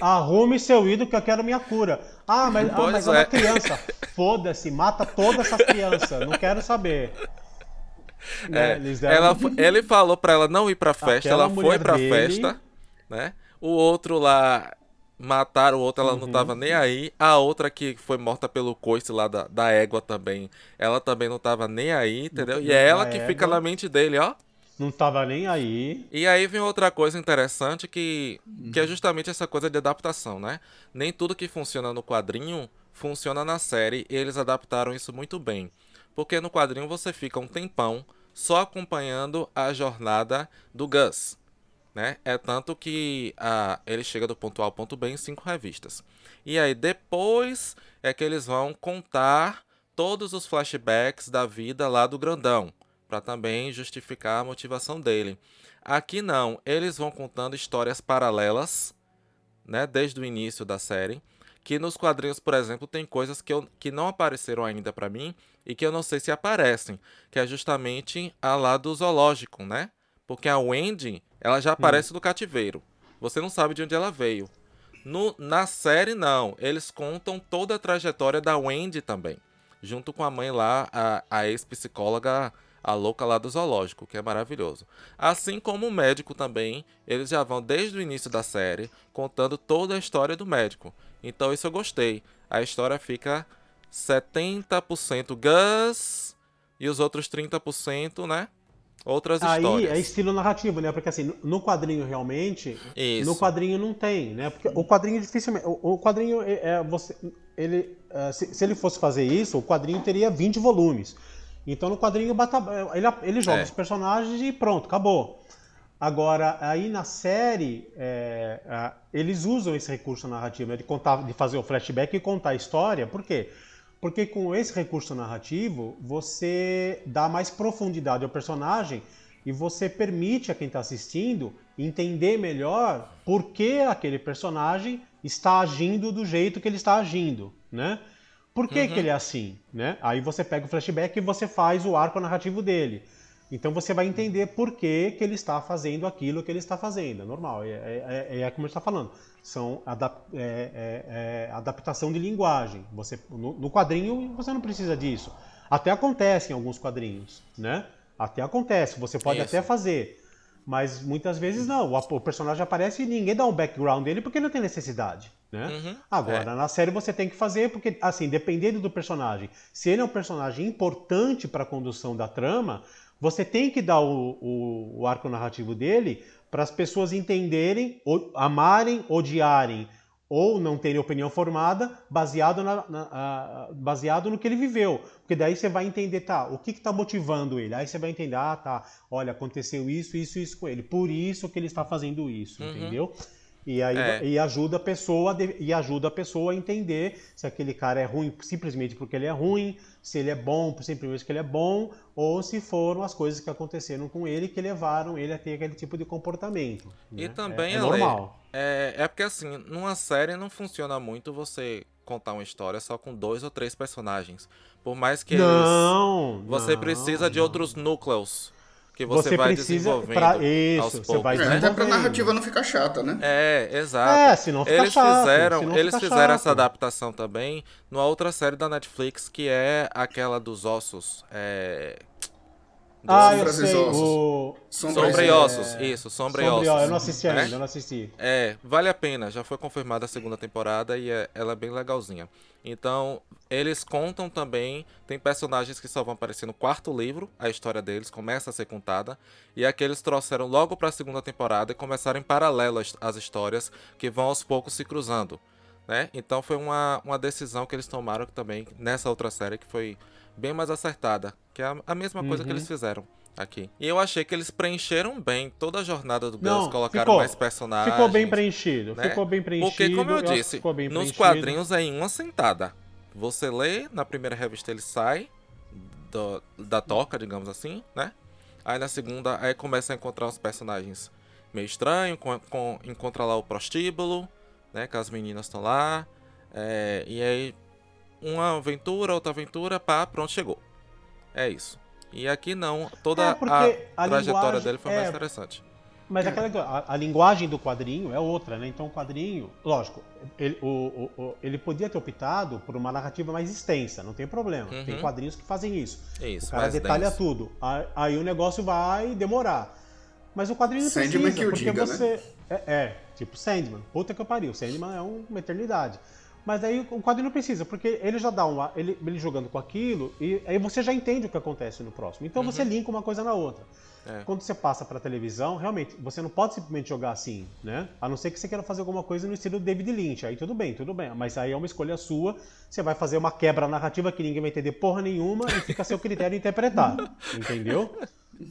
arrume seu ídolo que eu quero minha cura. Ah, mas, ah, mas é. é uma criança. Foda-se, mata todas essas crianças. Não quero saber. Né? É, ela, ele falou pra ela não ir pra festa, Aquela ela foi pra dele... festa, né? O outro lá mataram o outro, ela uhum. não tava nem aí. A outra que foi morta pelo coice lá da, da égua também, ela também não tava nem aí, entendeu? E é ela que égua. fica na mente dele, ó. Não tava nem aí. E aí vem outra coisa interessante que, que é justamente essa coisa de adaptação, né? Nem tudo que funciona no quadrinho funciona na série e eles adaptaram isso muito bem. Porque no quadrinho você fica um tempão só acompanhando a jornada do Gus. Né? É tanto que a, ele chega do ponto A ao ponto B em cinco revistas. E aí depois é que eles vão contar todos os flashbacks da vida lá do grandão, para também justificar a motivação dele. Aqui não, eles vão contando histórias paralelas, né, desde o início da série, que nos quadrinhos, por exemplo, tem coisas que, eu, que não apareceram ainda para mim e que eu não sei se aparecem, que é justamente a lá do zoológico, né? Porque a Wendy, ela já aparece hum. no cativeiro. Você não sabe de onde ela veio. No, na série, não. Eles contam toda a trajetória da Wendy também. Junto com a mãe lá, a, a ex-psicóloga, a louca lá do zoológico, que é maravilhoso. Assim como o médico também, eles já vão desde o início da série contando toda a história do médico. Então isso eu gostei. A história fica 70% Gus e os outros 30%, né? Outras Aí histórias. é estilo narrativo, né? Porque assim, no quadrinho realmente, Isso. no quadrinho não tem, né? Porque o quadrinho dificilmente, o, quadrinho é, é você, ele, é, se, se, ele fosse fazer isso, o quadrinho teria 20 volumes. Então no quadrinho ele, ele joga é. os personagens e pronto, acabou. Agora, aí na série, é, a, eles usam esse recurso narrativo né, de, contar, de fazer o flashback e contar a história. Por quê? Porque com esse recurso narrativo, você dá mais profundidade ao personagem e você permite a quem está assistindo entender melhor por que aquele personagem está agindo do jeito que ele está agindo, né? Por que, uhum. que ele é assim, né? Aí você pega o flashback e você faz o arco narrativo dele. Então você vai entender por que, que ele está fazendo aquilo que ele está fazendo. É normal, é, é, é, é como a gente está falando. São adap é, é, é, adaptação de linguagem. Você, no, no, quadrinho você não precisa disso. Até acontece em alguns quadrinhos, né? Até acontece, você pode Isso. até fazer. Mas muitas vezes não. O, personagem aparece e ninguém dá um background dele porque não tem necessidade. Né? Uhum, Agora, é. na série você tem que fazer, porque, assim, dependendo do personagem, se ele é um personagem importante para a condução da trama, você tem que dar o, o, o arco narrativo dele para as pessoas entenderem, amarem, odiarem ou não terem opinião formada baseado, na, na, baseado no que ele viveu. Porque daí você vai entender, tá, o que está motivando ele. Aí você vai entender, ah, tá, olha, aconteceu isso, isso, isso com ele. Por isso que ele está fazendo isso, uhum. entendeu? E aí é. e ajuda a pessoa e ajuda a pessoa a entender se aquele cara é ruim simplesmente porque ele é ruim, se ele é bom simplesmente porque ele é bom, ou se foram as coisas que aconteceram com ele que levaram ele a ter aquele tipo de comportamento. E né? também é, é normal. É, é porque assim, numa série não funciona muito você contar uma história só com dois ou três personagens. Por mais que não, eles. Você não, precisa de outros núcleos que você, você vai desenvolvendo pra... Isso, aos poucos, vai né? Até pra narrativa não ficar chata, né? É, exato. É, se não fica eles chato, fizeram, eles fizeram chato. essa adaptação também numa outra série da Netflix que é aquela dos ossos. É... Ah, eu sei, o... Sombra, e Ossos, isso, Sombra, e Ossos. Eu não assisti ainda, é? eu não assisti. É, vale a pena, já foi confirmada a segunda temporada e é, ela é bem legalzinha. Então, eles contam também, tem personagens que só vão aparecer no quarto livro, a história deles começa a ser contada, e aqueles trouxeram logo para a segunda temporada e começaram em paralelo as, as histórias que vão aos poucos se cruzando. Né? Então foi uma, uma decisão que eles tomaram também nessa outra série que foi bem mais acertada, que é a, mesma coisa uhum. que eles uhum. fizeram aqui. E eu achei que eles preencheram bem toda a jornada do Gus, colocaram ficou, mais personagens. Ficou bem preenchido, né? ficou bem preenchido. Porque, como eu, eu disse, nos quadrinhos é em uma sentada. Você lê, na primeira revista ele sai do, da toca, digamos assim, né? Aí na segunda, aí começa a encontrar uns personagens meio estranhos, com, com, encontra lá o prostíbulo, né? Que as meninas estão lá. É, e aí, uma aventura, outra aventura, pá, pronto, chegou. É isso. E aqui não, toda é a, a, trajetória dele foi é, mais interessante. Mas aquela, a, a, linguagem do quadrinho é outra, né? Então o quadrinho, lógico, ele, o, o, o, ele podia ter optado por uma narrativa mais extensa, não tem problema. Uhum. Tem quadrinhos que fazem isso. isso o cara detalha denso. tudo. Aí, aí, o negócio vai demorar. Mas o quadrinho Sandman precisa, que porque diga, você... Né? É, é, tipo Sandman. Puta que eu pariu. Sandman é uma eternidade. Mas aí o quadrinho não precisa, porque ele já dá um. Ele, ele jogando com aquilo, e aí você já entende o que acontece no próximo. Então uhum. você linka uma coisa na outra. É. Quando você passa para televisão, realmente, você não pode simplesmente jogar assim, né? A não ser que você queira fazer alguma coisa no estilo David Lynch. Aí tudo bem, tudo bem. Mas aí é uma escolha sua. Você vai fazer uma quebra narrativa que ninguém vai entender porra nenhuma e fica a seu critério interpretar. entendeu?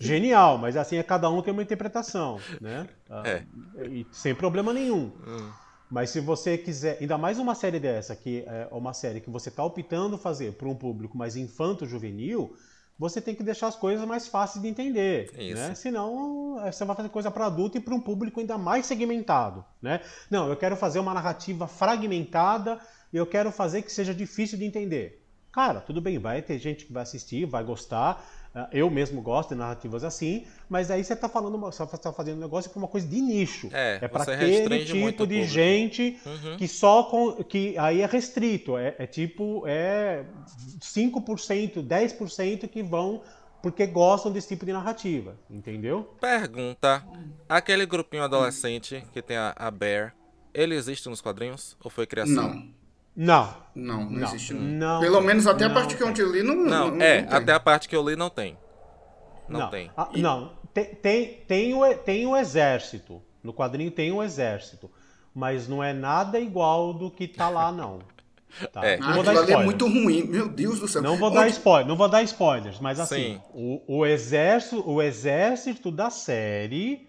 Genial, mas assim é cada um tem uma interpretação, né? É. E sem problema nenhum. Hum. Mas se você quiser, ainda mais uma série dessa, que é uma série que você está optando fazer para um público mais infanto-juvenil, você tem que deixar as coisas mais fáceis de entender. Isso. Né? Senão é, você vai fazer coisa para adulto e para um público ainda mais segmentado. Né? Não, eu quero fazer uma narrativa fragmentada e eu quero fazer que seja difícil de entender. Cara, tudo bem, vai ter gente que vai assistir, vai gostar, eu mesmo gosto de narrativas assim, mas aí você está falando, você está fazendo um negócio para uma coisa de nicho. É, é para aquele tipo de gente uhum. que só com, que aí é restrito, é, é tipo é 5%, 10% que vão porque gostam desse tipo de narrativa, entendeu? Pergunta: aquele grupinho adolescente que tem a, a Bear, ele existe nos quadrinhos ou foi criação? Não. Não. Não, não, existe não. não. Pelo menos até não, a parte que eu li não. Não, não é, até a parte que eu li não tem. Não, tem. Ah, e... Não, tem, tem, tem, o, tem o exército. No quadrinho tem o exército. Mas não é nada igual do que tá lá, não. Tá? É. Não ah, vou dar é muito ruim, meu Deus do céu. Não vou Onde... dar spoiler, não vou dar spoilers, mas assim, o, o, exército, o exército da série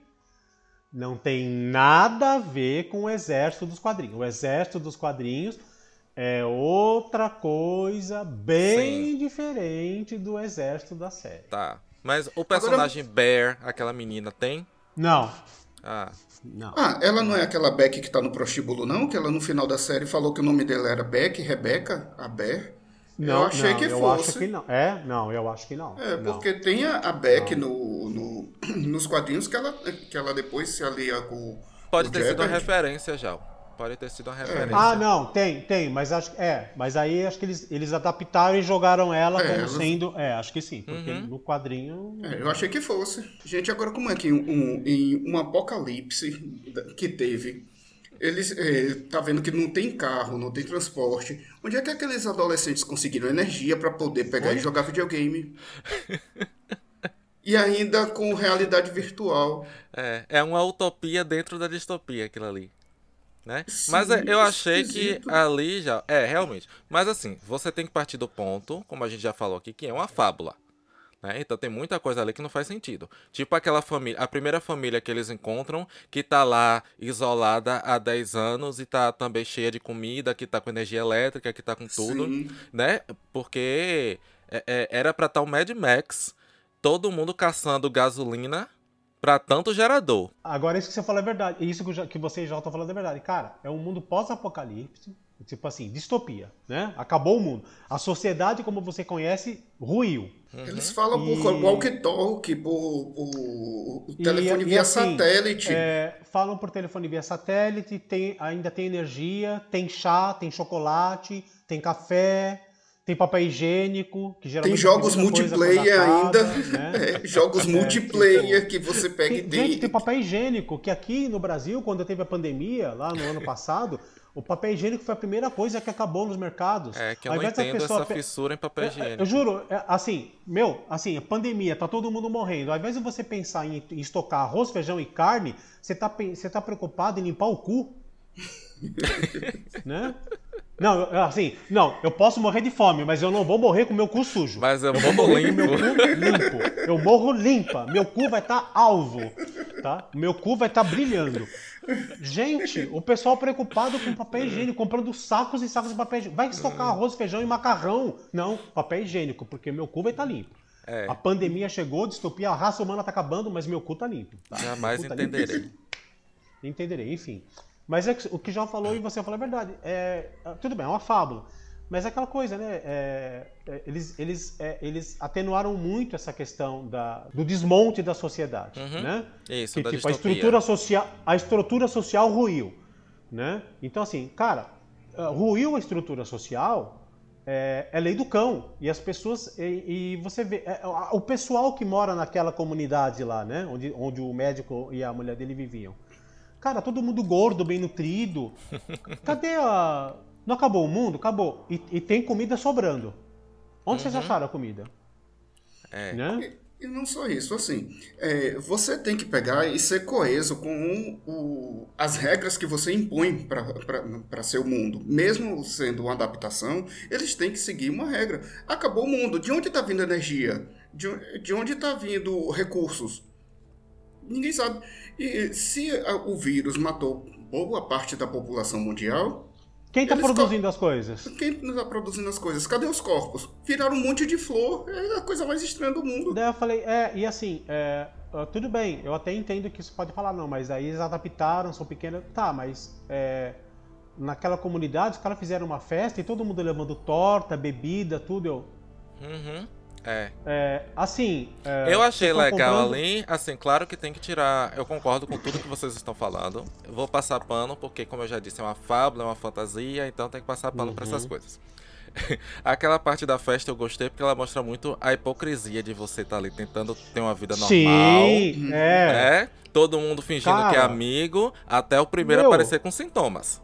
Não tem nada a ver com o exército dos quadrinhos. O exército dos quadrinhos é outra coisa bem Sim. diferente do exército da série. Tá. Mas o personagem Agora... Bear, aquela menina, tem? Não. Ah. Não. Ah, ela não é aquela Beck que tá no prostíbulo, não? Que ela no final da série falou que o nome dela era Beck, Rebeca, a Bear. Não, eu achei não, que eu fosse. Acho que não. É? Não, eu acho que não. É, porque não. tem a, Beck no, no, nos quadrinhos que ela, que ela depois se alia com. Pode ter sido uma referência já. Pode ter sido uma é. referência. Ah, não, tem, tem, mas acho é, mas aí acho que eles, eles adaptaram e jogaram ela é, como elas... sendo, é, acho que sim, porque uhum. no quadrinho. É, eu achei que fosse. Gente, agora como é que um, em um apocalipse que teve, eles é, tá vendo que não tem carro, não tem transporte. Onde é que aqueles adolescentes conseguiram energia para poder pegar e jogar videogame? e ainda com realidade virtual. É, é uma utopia dentro da distopia aquilo ali né? Sim, Mas é, eu achei esquisito. que ali já. É, realmente. Mas assim, você tem que partir do ponto, como a gente já falou aqui, que é uma fábula. Né? Então tem muita coisa ali que não faz sentido. Tipo aquela família, a primeira família que eles encontram, que tá lá isolada há 10 anos e tá também cheia de comida, que tá com energia elétrica, que tá com tudo, Sim. né? Porque é, é, era pra estar tá o Mad Max, todo mundo caçando gasolina para tanto gerador. Agora, isso que você falou é verdade. Isso que você já está falando é verdade. Cara, é um mundo pós-apocalipse, tipo assim, distopia, né? Acabou o mundo. A sociedade, como você conhece, ruiu. Uhum. Eles falam e... por walkie-talkie, por, por telefone e, via e assim, satélite. É, falam por telefone via satélite, tem, ainda tem energia, tem chá, tem chocolate, tem café, tem papel higiênico, que geralmente tem jogos multiplayer ainda, né? é, jogos é, multiplayer tipo, que você pega tem, e tem. Gente, tem papel higiênico, que aqui no Brasil, quando teve a pandemia, lá no ano passado, o papel higiênico foi a primeira coisa que acabou nos mercados. É, que eu Ao não entendo pessoa... essa fissura em papel é, é, higiênico. Eu juro, assim, meu, assim, a pandemia, tá todo mundo morrendo. Ao invés de você pensar em, em estocar arroz, feijão e carne, você tá, você tá preocupado em limpar o cu. né? Não, assim, não, eu posso morrer de fome, mas eu não vou morrer com meu cu sujo. Mas eu, eu vou morrer limpo. com meu cu limpo. Eu morro limpa. Meu cu vai estar tá alvo, tá? Meu cu vai estar tá brilhando. Gente, o pessoal preocupado com papel higiênico, comprando sacos e sacos de papel higiênico. Vai estocar arroz, feijão e macarrão. Não, papel higiênico, porque meu cu vai estar tá limpo. É. A pandemia chegou, distopia, a raça humana tá acabando, mas meu cu tá limpo. Tá? Jamais tá entenderei. Limpo. Entenderei, enfim. Mas é o que já falou e você falou é verdade. É, tudo bem, é uma fábula. Mas é aquela coisa, né? É, é, eles, eles, é, eles atenuaram muito essa questão da, do desmonte da sociedade, uhum. né? Isso, que, da tipo, a estrutura social, a estrutura social ruiu, né? Então assim, cara, uh, ruiu a estrutura social é, é, lei do cão e as pessoas e, e você vê é, o pessoal que mora naquela comunidade lá, né? Onde, onde o médico e a mulher dele viviam Cara, todo mundo gordo, bem nutrido. Cadê a. Não acabou o mundo? Acabou. E, e tem comida sobrando. Onde uhum. vocês acharam a comida? É. Né? E, e não só isso, assim, é, você tem que pegar e ser coeso com o, as regras que você impõe para seu mundo. Mesmo sendo uma adaptação, eles têm que seguir uma regra. Acabou o mundo. De onde está vindo energia? De, de onde está vindo recursos? Ninguém sabe. E se o vírus matou boa parte da população mundial. Quem está produzindo as coisas? Quem está produzindo as coisas? Cadê os corpos? Viraram um monte de flor. É a coisa mais estranha do mundo. Daí eu falei, é, e assim, é, tudo bem, eu até entendo que isso pode falar, não, mas aí eles adaptaram, são pequenos. Tá, mas é, naquela comunidade os caras fizeram uma festa e todo mundo levando torta, bebida, tudo. Eu. Uhum. É. é assim. É, eu achei legal comprando... ali. Assim, claro que tem que tirar. Eu concordo com tudo que vocês estão falando. Eu vou passar pano, porque, como eu já disse, é uma fábula, é uma fantasia, então tem que passar pano uhum. para essas coisas. Aquela parte da festa eu gostei porque ela mostra muito a hipocrisia de você estar tá ali tentando ter uma vida normal. Sim, é. Né? Todo mundo fingindo Cara, que é amigo, até o primeiro meu, aparecer com sintomas.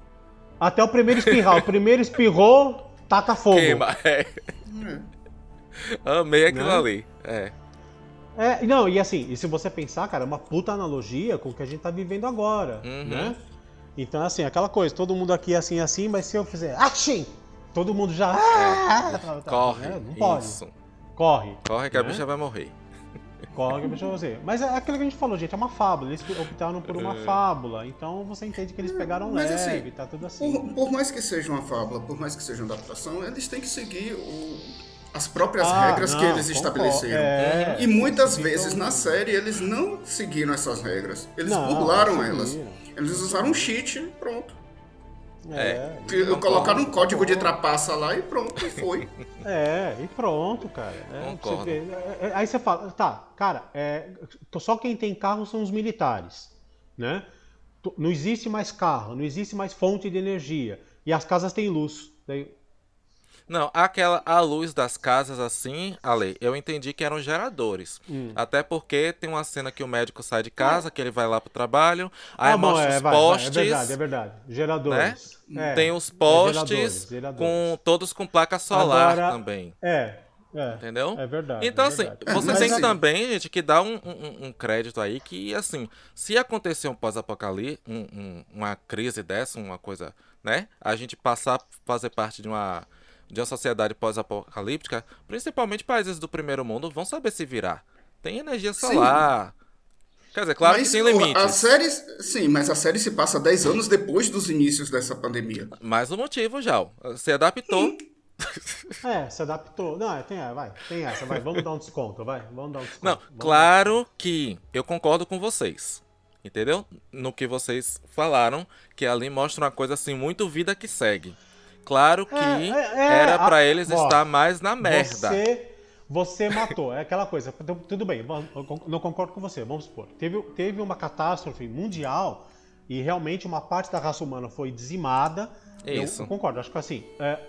Até o primeiro espirrar. o primeiro espirrou, taca fogo. Queima, é. Amei aquilo né? ali. É. É, não, e assim, e se você pensar, cara, é uma puta analogia com o que a gente tá vivendo agora, uhum. né? Então, assim, aquela coisa, todo mundo aqui é assim, assim, mas se eu fizer assim, todo mundo já. É. Ah, tá, Corre. Né? Não pode. Isso. Corre. Corre que né? a bicha vai morrer. Coloca pra você. Mas é aquilo que a gente falou, gente, é uma fábula. Eles optaram por uma é. fábula. Então você entende que eles pegaram Mas, leve, assim, tá tudo assim. Por, por, mais que seja uma fábula, por mais que seja uma adaptação, eles têm que seguir o, as próprias ah, regras não, que eles estabeleceram. É, e muitas vezes na série eles não seguiram essas regras. Eles não, burlaram elas. Eles usaram um cheat pronto. É. é colocaram um código de trapaça lá e pronto, e foi. É, e pronto, cara. É, você vê, é, é, aí você fala, tá, cara, é, só quem tem carro são os militares, né? Não existe mais carro, não existe mais fonte de energia. E as casas têm luz. Daí, não, aquela a luz das casas assim, Ale, eu entendi que eram geradores. Hum. Até porque tem uma cena que o médico sai de casa, que ele vai lá pro trabalho, aí ah, mostra bom, é, os vai, postes. Vai, é verdade, é verdade. Geradores. Né? É, tem os postes é, geradores, geradores. com todos com placa solar Agora, também. É, é, Entendeu? É verdade. Então, é assim, verdade. você tem assim, também, gente, que dá um, um, um, crédito aí que, assim, se acontecer um pós-apocalipse, um, uma crise dessa, uma coisa, né? A gente passar a fazer parte de uma de uma sociedade pós-apocalíptica, principalmente países do primeiro mundo vão saber se virar. Tem energia solar. Sim. Quer dizer, claro mas que tem limites. A série, sim, mas a série se passa 10 anos depois dos inícios dessa pandemia. Mais um motivo, já. Se adaptou. Hum. É, se adaptou. Não, é, tem, vai, tem essa, vai. Vamos dar um desconto, vai. Vamos dar um desconto. Não, Vamos claro que eu concordo com vocês. Entendeu? No que vocês falaram, que ali mostra uma coisa assim, muito vida que segue. Claro que é, é, é era para eles ó, estar mais na merda. Você, você matou, é aquela coisa. Tudo bem, não concordo com você, vamos supor. Teve, teve uma catástrofe mundial e realmente uma parte da raça humana foi dizimada. Isso. Eu, eu concordo, acho que assim, é,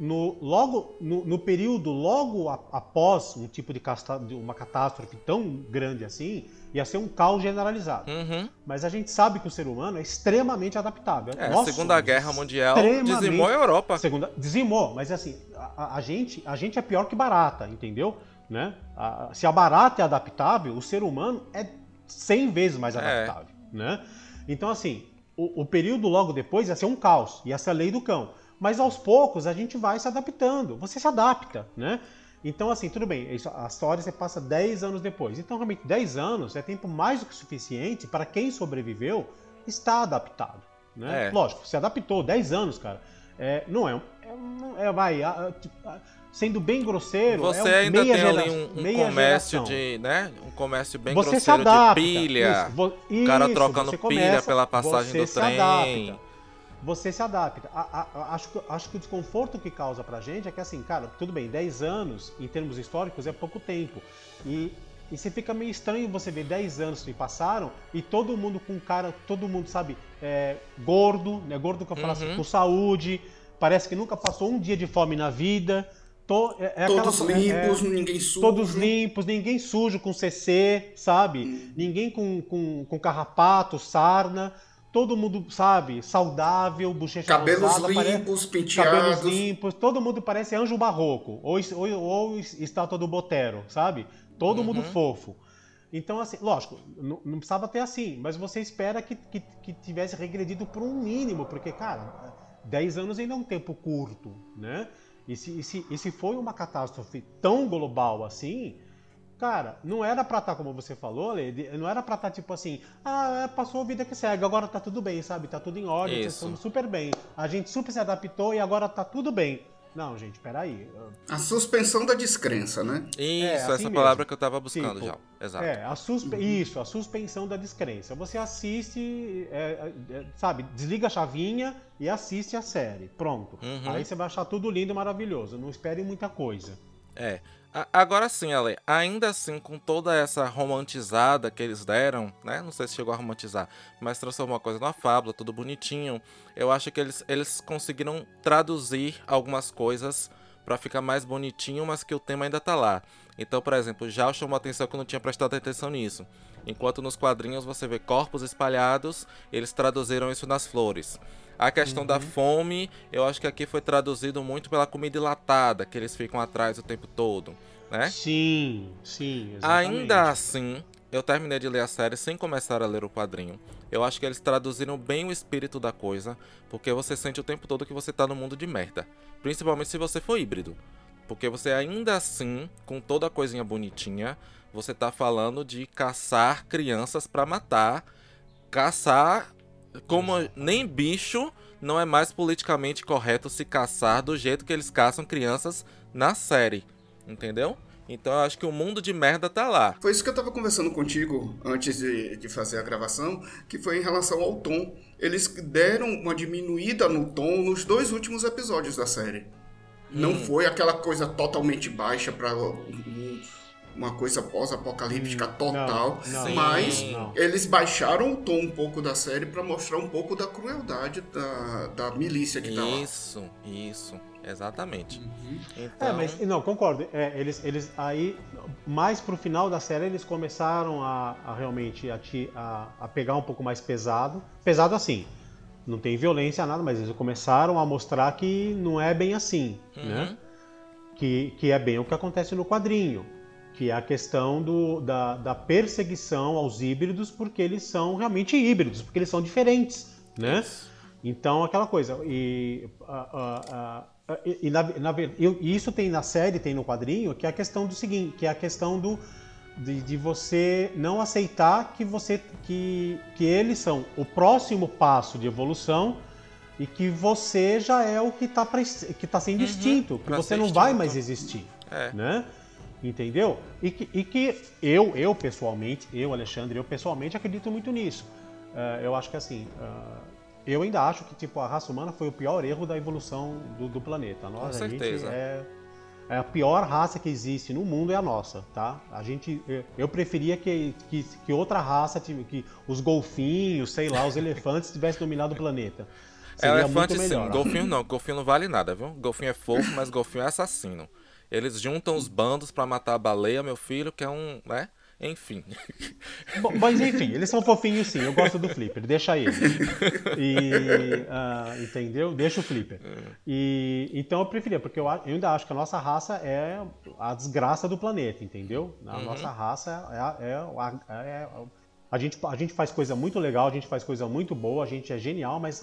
no, logo, no, no, período logo a, após um tipo de, casta, de uma catástrofe tão grande assim, ia ser um caos generalizado. Uhum. Mas a gente sabe que o ser humano é extremamente adaptável. É, a Segunda Guerra Mundial dizimou a Europa. Segunda, dizimou, mas assim, a, a, gente, a gente é pior que barata, entendeu? Né? A, se a barata é adaptável, o ser humano é 100 vezes mais é. adaptável. É. Né? Então, assim, o, o período logo depois ia ser um caos, ia ser a lei do cão. Mas aos poucos a gente vai se adaptando, você se adapta, né? Então, assim, tudo bem, a história você passa 10 anos depois. Então, realmente, 10 anos é tempo mais do que suficiente para quem sobreviveu estar adaptado. Né? É. Lógico, se adaptou 10 anos, cara. É, não é, é, é vai, sendo bem grosseiro. Você é ainda tem ali um, um comércio geração. de, né? Um comércio bem você grosseiro de pilha. Isso, o cara trocando começa, pilha pela passagem do trem. Adapta você se adapta. A, a, acho, acho que o desconforto que causa pra gente é que, assim, cara, tudo bem, 10 anos em termos históricos é pouco tempo. E, e você fica meio estranho você ver 10 anos que passaram e todo mundo com cara, todo mundo, sabe, é, gordo, né? Gordo que eu falo uhum. assim, com saúde, parece que nunca passou um dia de fome na vida. To, é, é todos aquela, limpos, é, ninguém sujo. Todos limpos, ninguém sujo com CC, sabe? Hum. Ninguém com, com, com carrapato, sarna todo mundo, sabe, saudável, bochecha Cabelos rosada, limpos, parece, penteados. Cabelos limpos, todo mundo parece anjo barroco, ou, ou, ou estátua do Botero, sabe? Todo uhum. mundo fofo. Então, assim, lógico, não, não, precisava ter assim, mas você espera que, que, que tivesse regredido por um mínimo, porque, cara, 10 anos ainda é um tempo curto, né? E se, e se, e se foi uma catástrofe tão global assim, Cara, não era pra estar, tá, como você falou, não era pra estar tá, tipo assim, ah, é, passou a vida que segue, agora tá tudo bem, sabe? Tá tudo em ordem, estamos super bem. A gente super se adaptou e agora tá tudo bem. Não, gente, peraí. A suspensão da descrença, né? Isso, é, assim essa mesmo. palavra que eu tava buscando tipo, já. Exato. É, a suspe... Uhum. isso, a suspensão da descrença. Você assiste, é, é, sabe, desliga a chavinha e assiste a série. Pronto. Uhum. Aí você vai achar tudo lindo e maravilhoso. Não espere muita coisa. É. Agora sim, Ale, ainda assim, com toda essa romantizada que eles deram, né? Não sei se chegou a romantizar, mas transformou a coisa numa fábula, tudo bonitinho. Eu acho que eles, eles conseguiram traduzir algumas coisas para ficar mais bonitinho, mas que o tema ainda tá lá. Então, por exemplo, já chamou atenção que eu não tinha prestado atenção nisso. Enquanto nos quadrinhos você vê corpos espalhados, eles traduziram isso nas flores. A questão uhum. da fome, eu acho que aqui foi traduzido muito pela comida enlatada, que eles ficam atrás o tempo todo, né? Sim, sim, exatamente. Ainda assim, eu terminei de ler a série sem começar a ler o quadrinho. Eu acho que eles traduziram bem o espírito da coisa, porque você sente o tempo todo que você tá no mundo de merda. Principalmente se você for híbrido. Porque você ainda assim, com toda a coisinha bonitinha, você tá falando de caçar crianças para matar. Caçar como nem bicho não é mais politicamente correto se caçar do jeito que eles caçam crianças na série. Entendeu? Então eu acho que o mundo de merda tá lá. Foi isso que eu tava conversando contigo antes de, de fazer a gravação, que foi em relação ao tom. Eles deram uma diminuída no tom nos dois últimos episódios da série. Hum. Não foi aquela coisa totalmente baixa para uma coisa pós-apocalíptica hum, total, não, não, mas não. eles baixaram o tom um pouco da série para mostrar um pouco da crueldade da, da milícia que tá lá. Isso, isso, exatamente. Uhum. Então... É, mas não, concordo. É, eles, eles aí, mais pro final da série, eles começaram a, a realmente a, a, a pegar um pouco mais pesado. Pesado assim, não tem violência, nada, mas eles começaram a mostrar que não é bem assim, uhum. né? Que, que é bem o que acontece no quadrinho que é a questão do, da, da, perseguição aos híbridos, porque eles são realmente híbridos, porque eles são diferentes, né? Então, aquela coisa. E, e, na, na, e, isso tem na série, tem no quadrinho, que é a questão do seguinte, que é a questão do, de, de, você não aceitar que você que, que eles são o próximo passo de evolução e que você já é o que está que tá sendo uhum, extinto, que você não vai mais existir, é. né? Entendeu? E que, e que eu, eu pessoalmente, eu, Alexandre, eu pessoalmente acredito muito nisso. Uh, eu acho que assim, uh, eu ainda acho que tipo a raça humana foi o pior erro da evolução do, do planeta. Nós, Com certeza. É, é, a pior raça que existe no mundo é a nossa, tá? A gente, eu preferia que, que, que outra raça, que os golfinhos, sei lá, os elefantes tivessem dominado o planeta. Seria Elefante sim, golfinho não, golfinho não vale nada, viu? Golfinho é fofo, mas golfinho é assassino. Eles juntam os bandos para matar a baleia, meu filho, que é um, né? Enfim. Bom, mas enfim, eles são fofinhos sim. Eu gosto do Flipper, deixa ele. E, uh, entendeu? Deixa o Flipper. E, então eu preferia, porque eu, eu, ainda acho que a nossa raça é a desgraça do planeta, entendeu? A uhum. nossa raça é, é, é, é a gente, a gente faz coisa muito legal, a gente faz coisa muito boa, a gente é genial, mas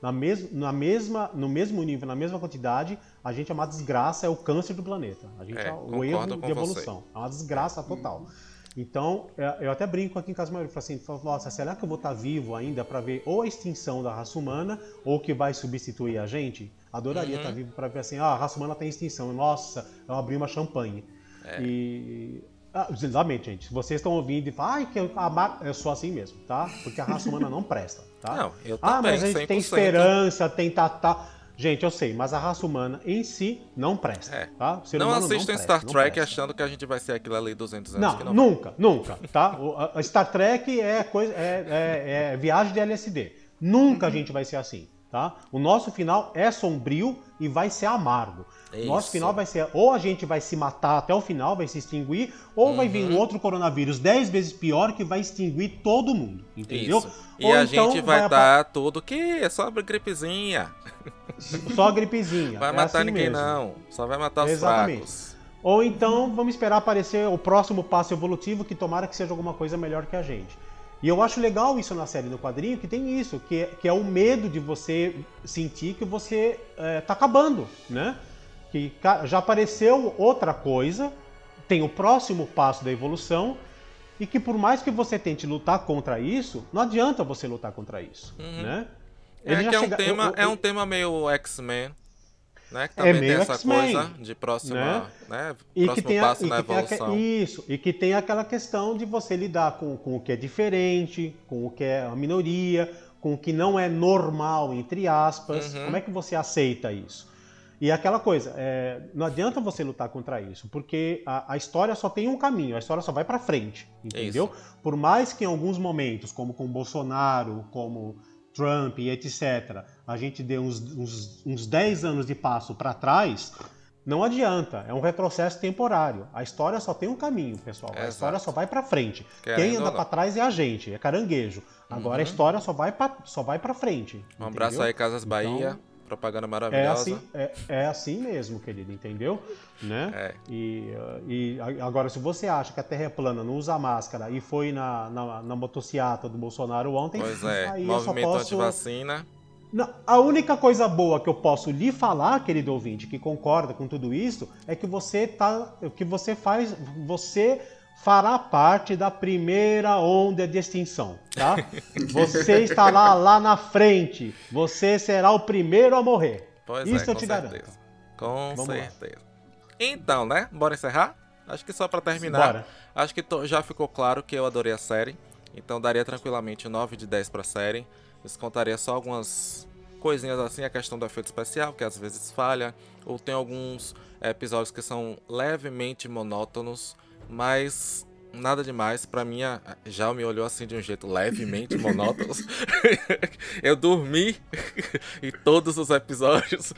na, mes, na mesma, no mesmo nível, na mesma quantidade, a gente é uma desgraça, é o câncer do planeta. A gente é, é o erro de evolução. Você. É uma desgraça total. Então, é, eu até brinco aqui em casa maior, eu falo assim, nossa, será que eu vou estar vivo ainda para ver ou a extinção da raça humana ou que vai substituir a gente? Adoraria uhum. estar vivo para ver assim, ah, a raça humana tem extinção. Nossa, eu abri uma champanhe. É. E ah, exatamente, gente. Se vocês estão ouvindo e falam, ai, que eu, eu sou assim mesmo, tá? Porque a raça humana não presta, tá? Não, eu também, Ah, mas a gente 100%. tem esperança, tem tá, tá. Gente, eu sei, mas a raça humana em si não presta, é. tá? não assistem Star Trek achando que a gente vai ser aquilo ali 200 anos. Não, não nunca, vai. nunca, tá? A Star Trek é, coisa, é, é, é viagem de LSD. Nunca a gente vai ser assim, tá? O nosso final é sombrio e vai ser amargo. Isso. Nosso final vai ser ou a gente vai se matar até o final, vai se extinguir, ou uhum. vai vir um uhum. outro coronavírus 10 vezes pior que vai extinguir todo mundo, entendeu? Isso. E ou a então gente vai dar ap... tudo que é só gripezinha. Só gripezinha. Vai é matar assim ninguém mesmo. não, só vai matar os Exatamente. fracos. Ou então vamos esperar aparecer o próximo passo evolutivo que tomara que seja alguma coisa melhor que a gente. E eu acho legal isso na série do quadrinho, que tem isso, que é, que é o medo de você sentir que você é, tá acabando, né? que já apareceu outra coisa, tem o próximo passo da evolução e que por mais que você tente lutar contra isso, não adianta você lutar contra isso, uhum. né? É Ele é que é um, tema, eu, eu, é um tema meio X-Men, né? Que é também é meio tem essa coisa de próxima, né? né? E próximo que tem passo a, na evolução. isso, e que tem aquela questão de você lidar com, com o que é diferente, com o que é a minoria, com o que não é normal, entre aspas. Uhum. Como é que você aceita isso? E aquela coisa, é, não adianta você lutar contra isso, porque a, a, história só tem um caminho, a história só vai para frente, entendeu? Isso. Por mais que em alguns momentos, como com Bolsonaro, como Trump e etc., a gente dê uns, uns, uns 10 anos de passo para trás, não adianta, é um retrocesso temporário. A história só tem um caminho, pessoal. a história só vai para frente. Querendo Quem anda para trás é a gente, é caranguejo. Agora uhum. a história só vai para só vai para frente. Um entendeu? abraço aí Casas Bahia. Então, propaganda maravilhosa. É assim, é, é assim mesmo, querido, entendeu? Né? É. E, e agora, se você acha que a Terra é plana, não usa máscara e foi na, na, na motociata do Bolsonaro ontem, pois é, aí movimento eu posso... antivacina. A única coisa boa que eu posso lhe falar, querido ouvinte, que concorda com tudo isso, é que você tá, que você faz, você fará parte da primeira onda de extinção, tá? Você estará lá na frente. Você será o primeiro a morrer. Pois é, Isso é, eu te certeza. garanto. Com Vamos certeza. Lá. Então, né? Bora encerrar? Acho que só para terminar. Bora. Acho que já ficou claro que eu adorei a série. Então daria tranquilamente 9 de 10 pra série. Descontaria só algumas coisinhas assim, a questão do efeito especial, que às vezes falha. Ou tem alguns episódios que são levemente monótonos mas nada demais. Pra mim, já me olhou assim de um jeito levemente monótono. eu dormi em todos os episódios.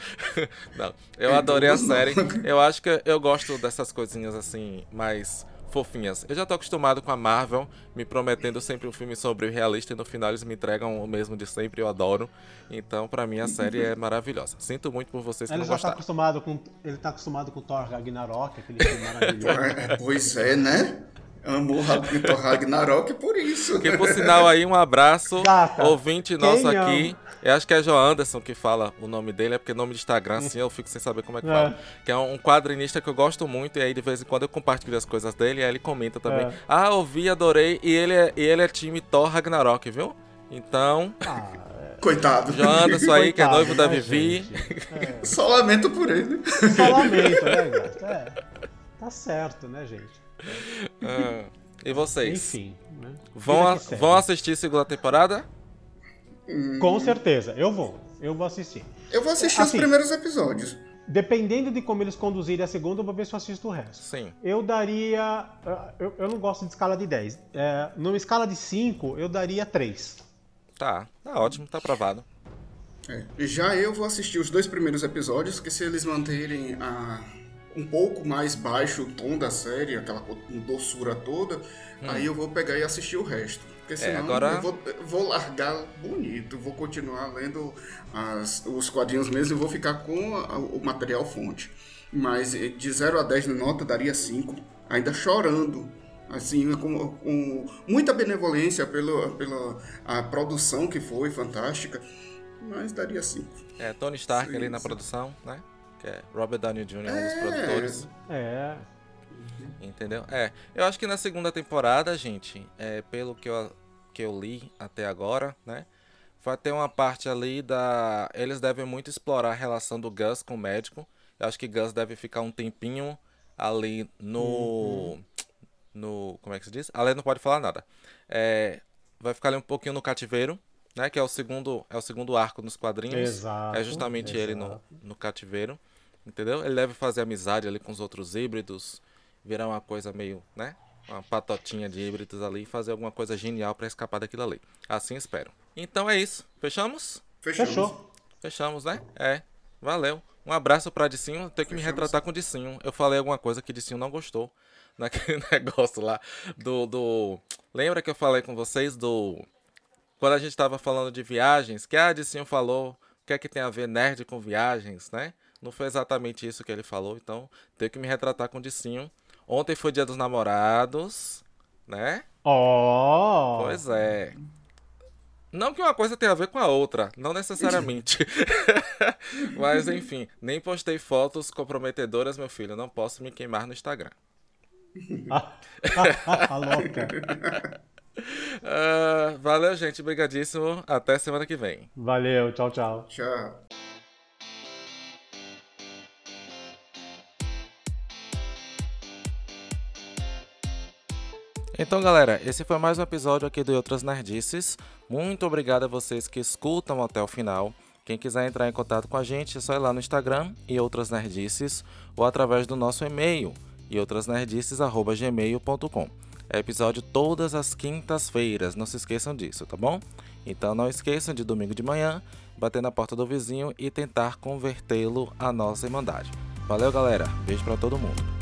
Não, eu adorei a série. Eu acho que eu gosto dessas coisinhas assim, mais fofinhas. Eu já tô acostumado com a Marvel me prometendo sempre um filme sobre o realista e no final eles me entregam o mesmo de sempre, eu adoro. Então, para mim a série é maravilhosa. Sinto muito por vocês que ele não já gostaram. Tá acostumado com ele tá acostumado com Thor Ragnarok, aquele filme maravilhoso. Pois é, né? Amo Thor Ragnarok por isso. Que por sinal aí um abraço, Gata, ouvinte nosso aqui. Ama? Eu acho que é João Anderson que fala o nome dele, é porque nome de Instagram, assim, eu fico sem saber como é que é. fala. Que é um quadrinista que eu gosto muito, e aí de vez em quando eu compartilho as coisas dele, e aí ele comenta também. É. Ah, ouvi, adorei, e ele é, e ele é time Thor Ragnarok, viu? Então. Ah, é. Coitado. João Anderson aí, Coitado, que é noivo da né, Vivi. É. Só lamento por ele. Só lamento, né, gato? É. Tá certo, né, gente? Ah, e vocês? Enfim. Né? Vão, a, vão assistir segunda temporada? Com certeza, eu vou. Eu vou assistir. Eu vou assistir assim, os primeiros episódios. Dependendo de como eles conduzirem a segunda, eu vou ver se eu assisto o resto. Sim. Eu daria. Eu, eu não gosto de escala de 10. É, numa escala de 5, eu daria 3. Tá, tá ótimo, tá aprovado. É, já eu vou assistir os dois primeiros episódios, que se eles manterem a, um pouco mais baixo o tom da série, aquela doçura toda, hum. aí eu vou pegar e assistir o resto. Porque é, senão é, agora... eu vou, vou, largar bonito, vou continuar lendo as, os quadrinhos mesmo e vou ficar com a, o material fonte. Mas eh, de 0 a 10 na nota daria 5, ainda chorando. Assim, com, com muita benevolência pela, pela a produção que foi fantástica, mas daria 5. É, Tony Stark sim, ali na produção, né? Que é Robert Downey Jr., é um dos é. produtores. É. Entendeu? É. Eu acho que na segunda temporada, gente, é, pelo que eu, que eu li até agora, né? Vai ter uma parte ali da. Eles devem muito explorar a relação do Gus com o médico. Eu acho que Gus deve ficar um tempinho ali no. Uhum. No. Como é que se diz? Ali não pode falar nada. É, vai ficar ali um pouquinho no cativeiro, né? Que é o segundo, é o segundo arco nos quadrinhos. Exato. É justamente exato. ele no, no cativeiro. Entendeu? Ele deve fazer amizade ali com os outros híbridos virar uma coisa meio, né? Uma patotinha de híbridos ali e fazer alguma coisa genial para escapar daquilo ali. Assim espero. Então é isso. Fechamos? Fechamos. Fechou. Fechamos, né? É. Valeu. Um abraço pra Dicinho. Tenho que Fechamos. me retratar com o Dicinho. Eu falei alguma coisa que Dicinho não gostou. Naquele negócio lá do, do. Lembra que eu falei com vocês do. Quando a gente tava falando de viagens, que a Dicinho falou o que é que tem a ver nerd com viagens, né? Não foi exatamente isso que ele falou, então tenho que me retratar com o Dicinho. Ontem foi dia dos namorados, né? Oh! Pois é. Não que uma coisa tenha a ver com a outra, não necessariamente. Mas enfim, nem postei fotos comprometedoras, meu filho. Não posso me queimar no Instagram. a louca. Uh, valeu, gente. Obrigadíssimo. Até semana que vem. Valeu. Tchau, tchau. Tchau. Então, galera, esse foi mais um episódio aqui do Outras Nerdices. Muito obrigado a vocês que escutam até o final. Quem quiser entrar em contato com a gente, é só ir lá no Instagram e Outras Nerdices ou através do nosso e-mail e outrasnerdices@gmail.com. É episódio todas as quintas-feiras, não se esqueçam disso, tá bom? Então não esqueçam de domingo de manhã bater na porta do vizinho e tentar convertê-lo à nossa irmandade. Valeu, galera. Beijo para todo mundo.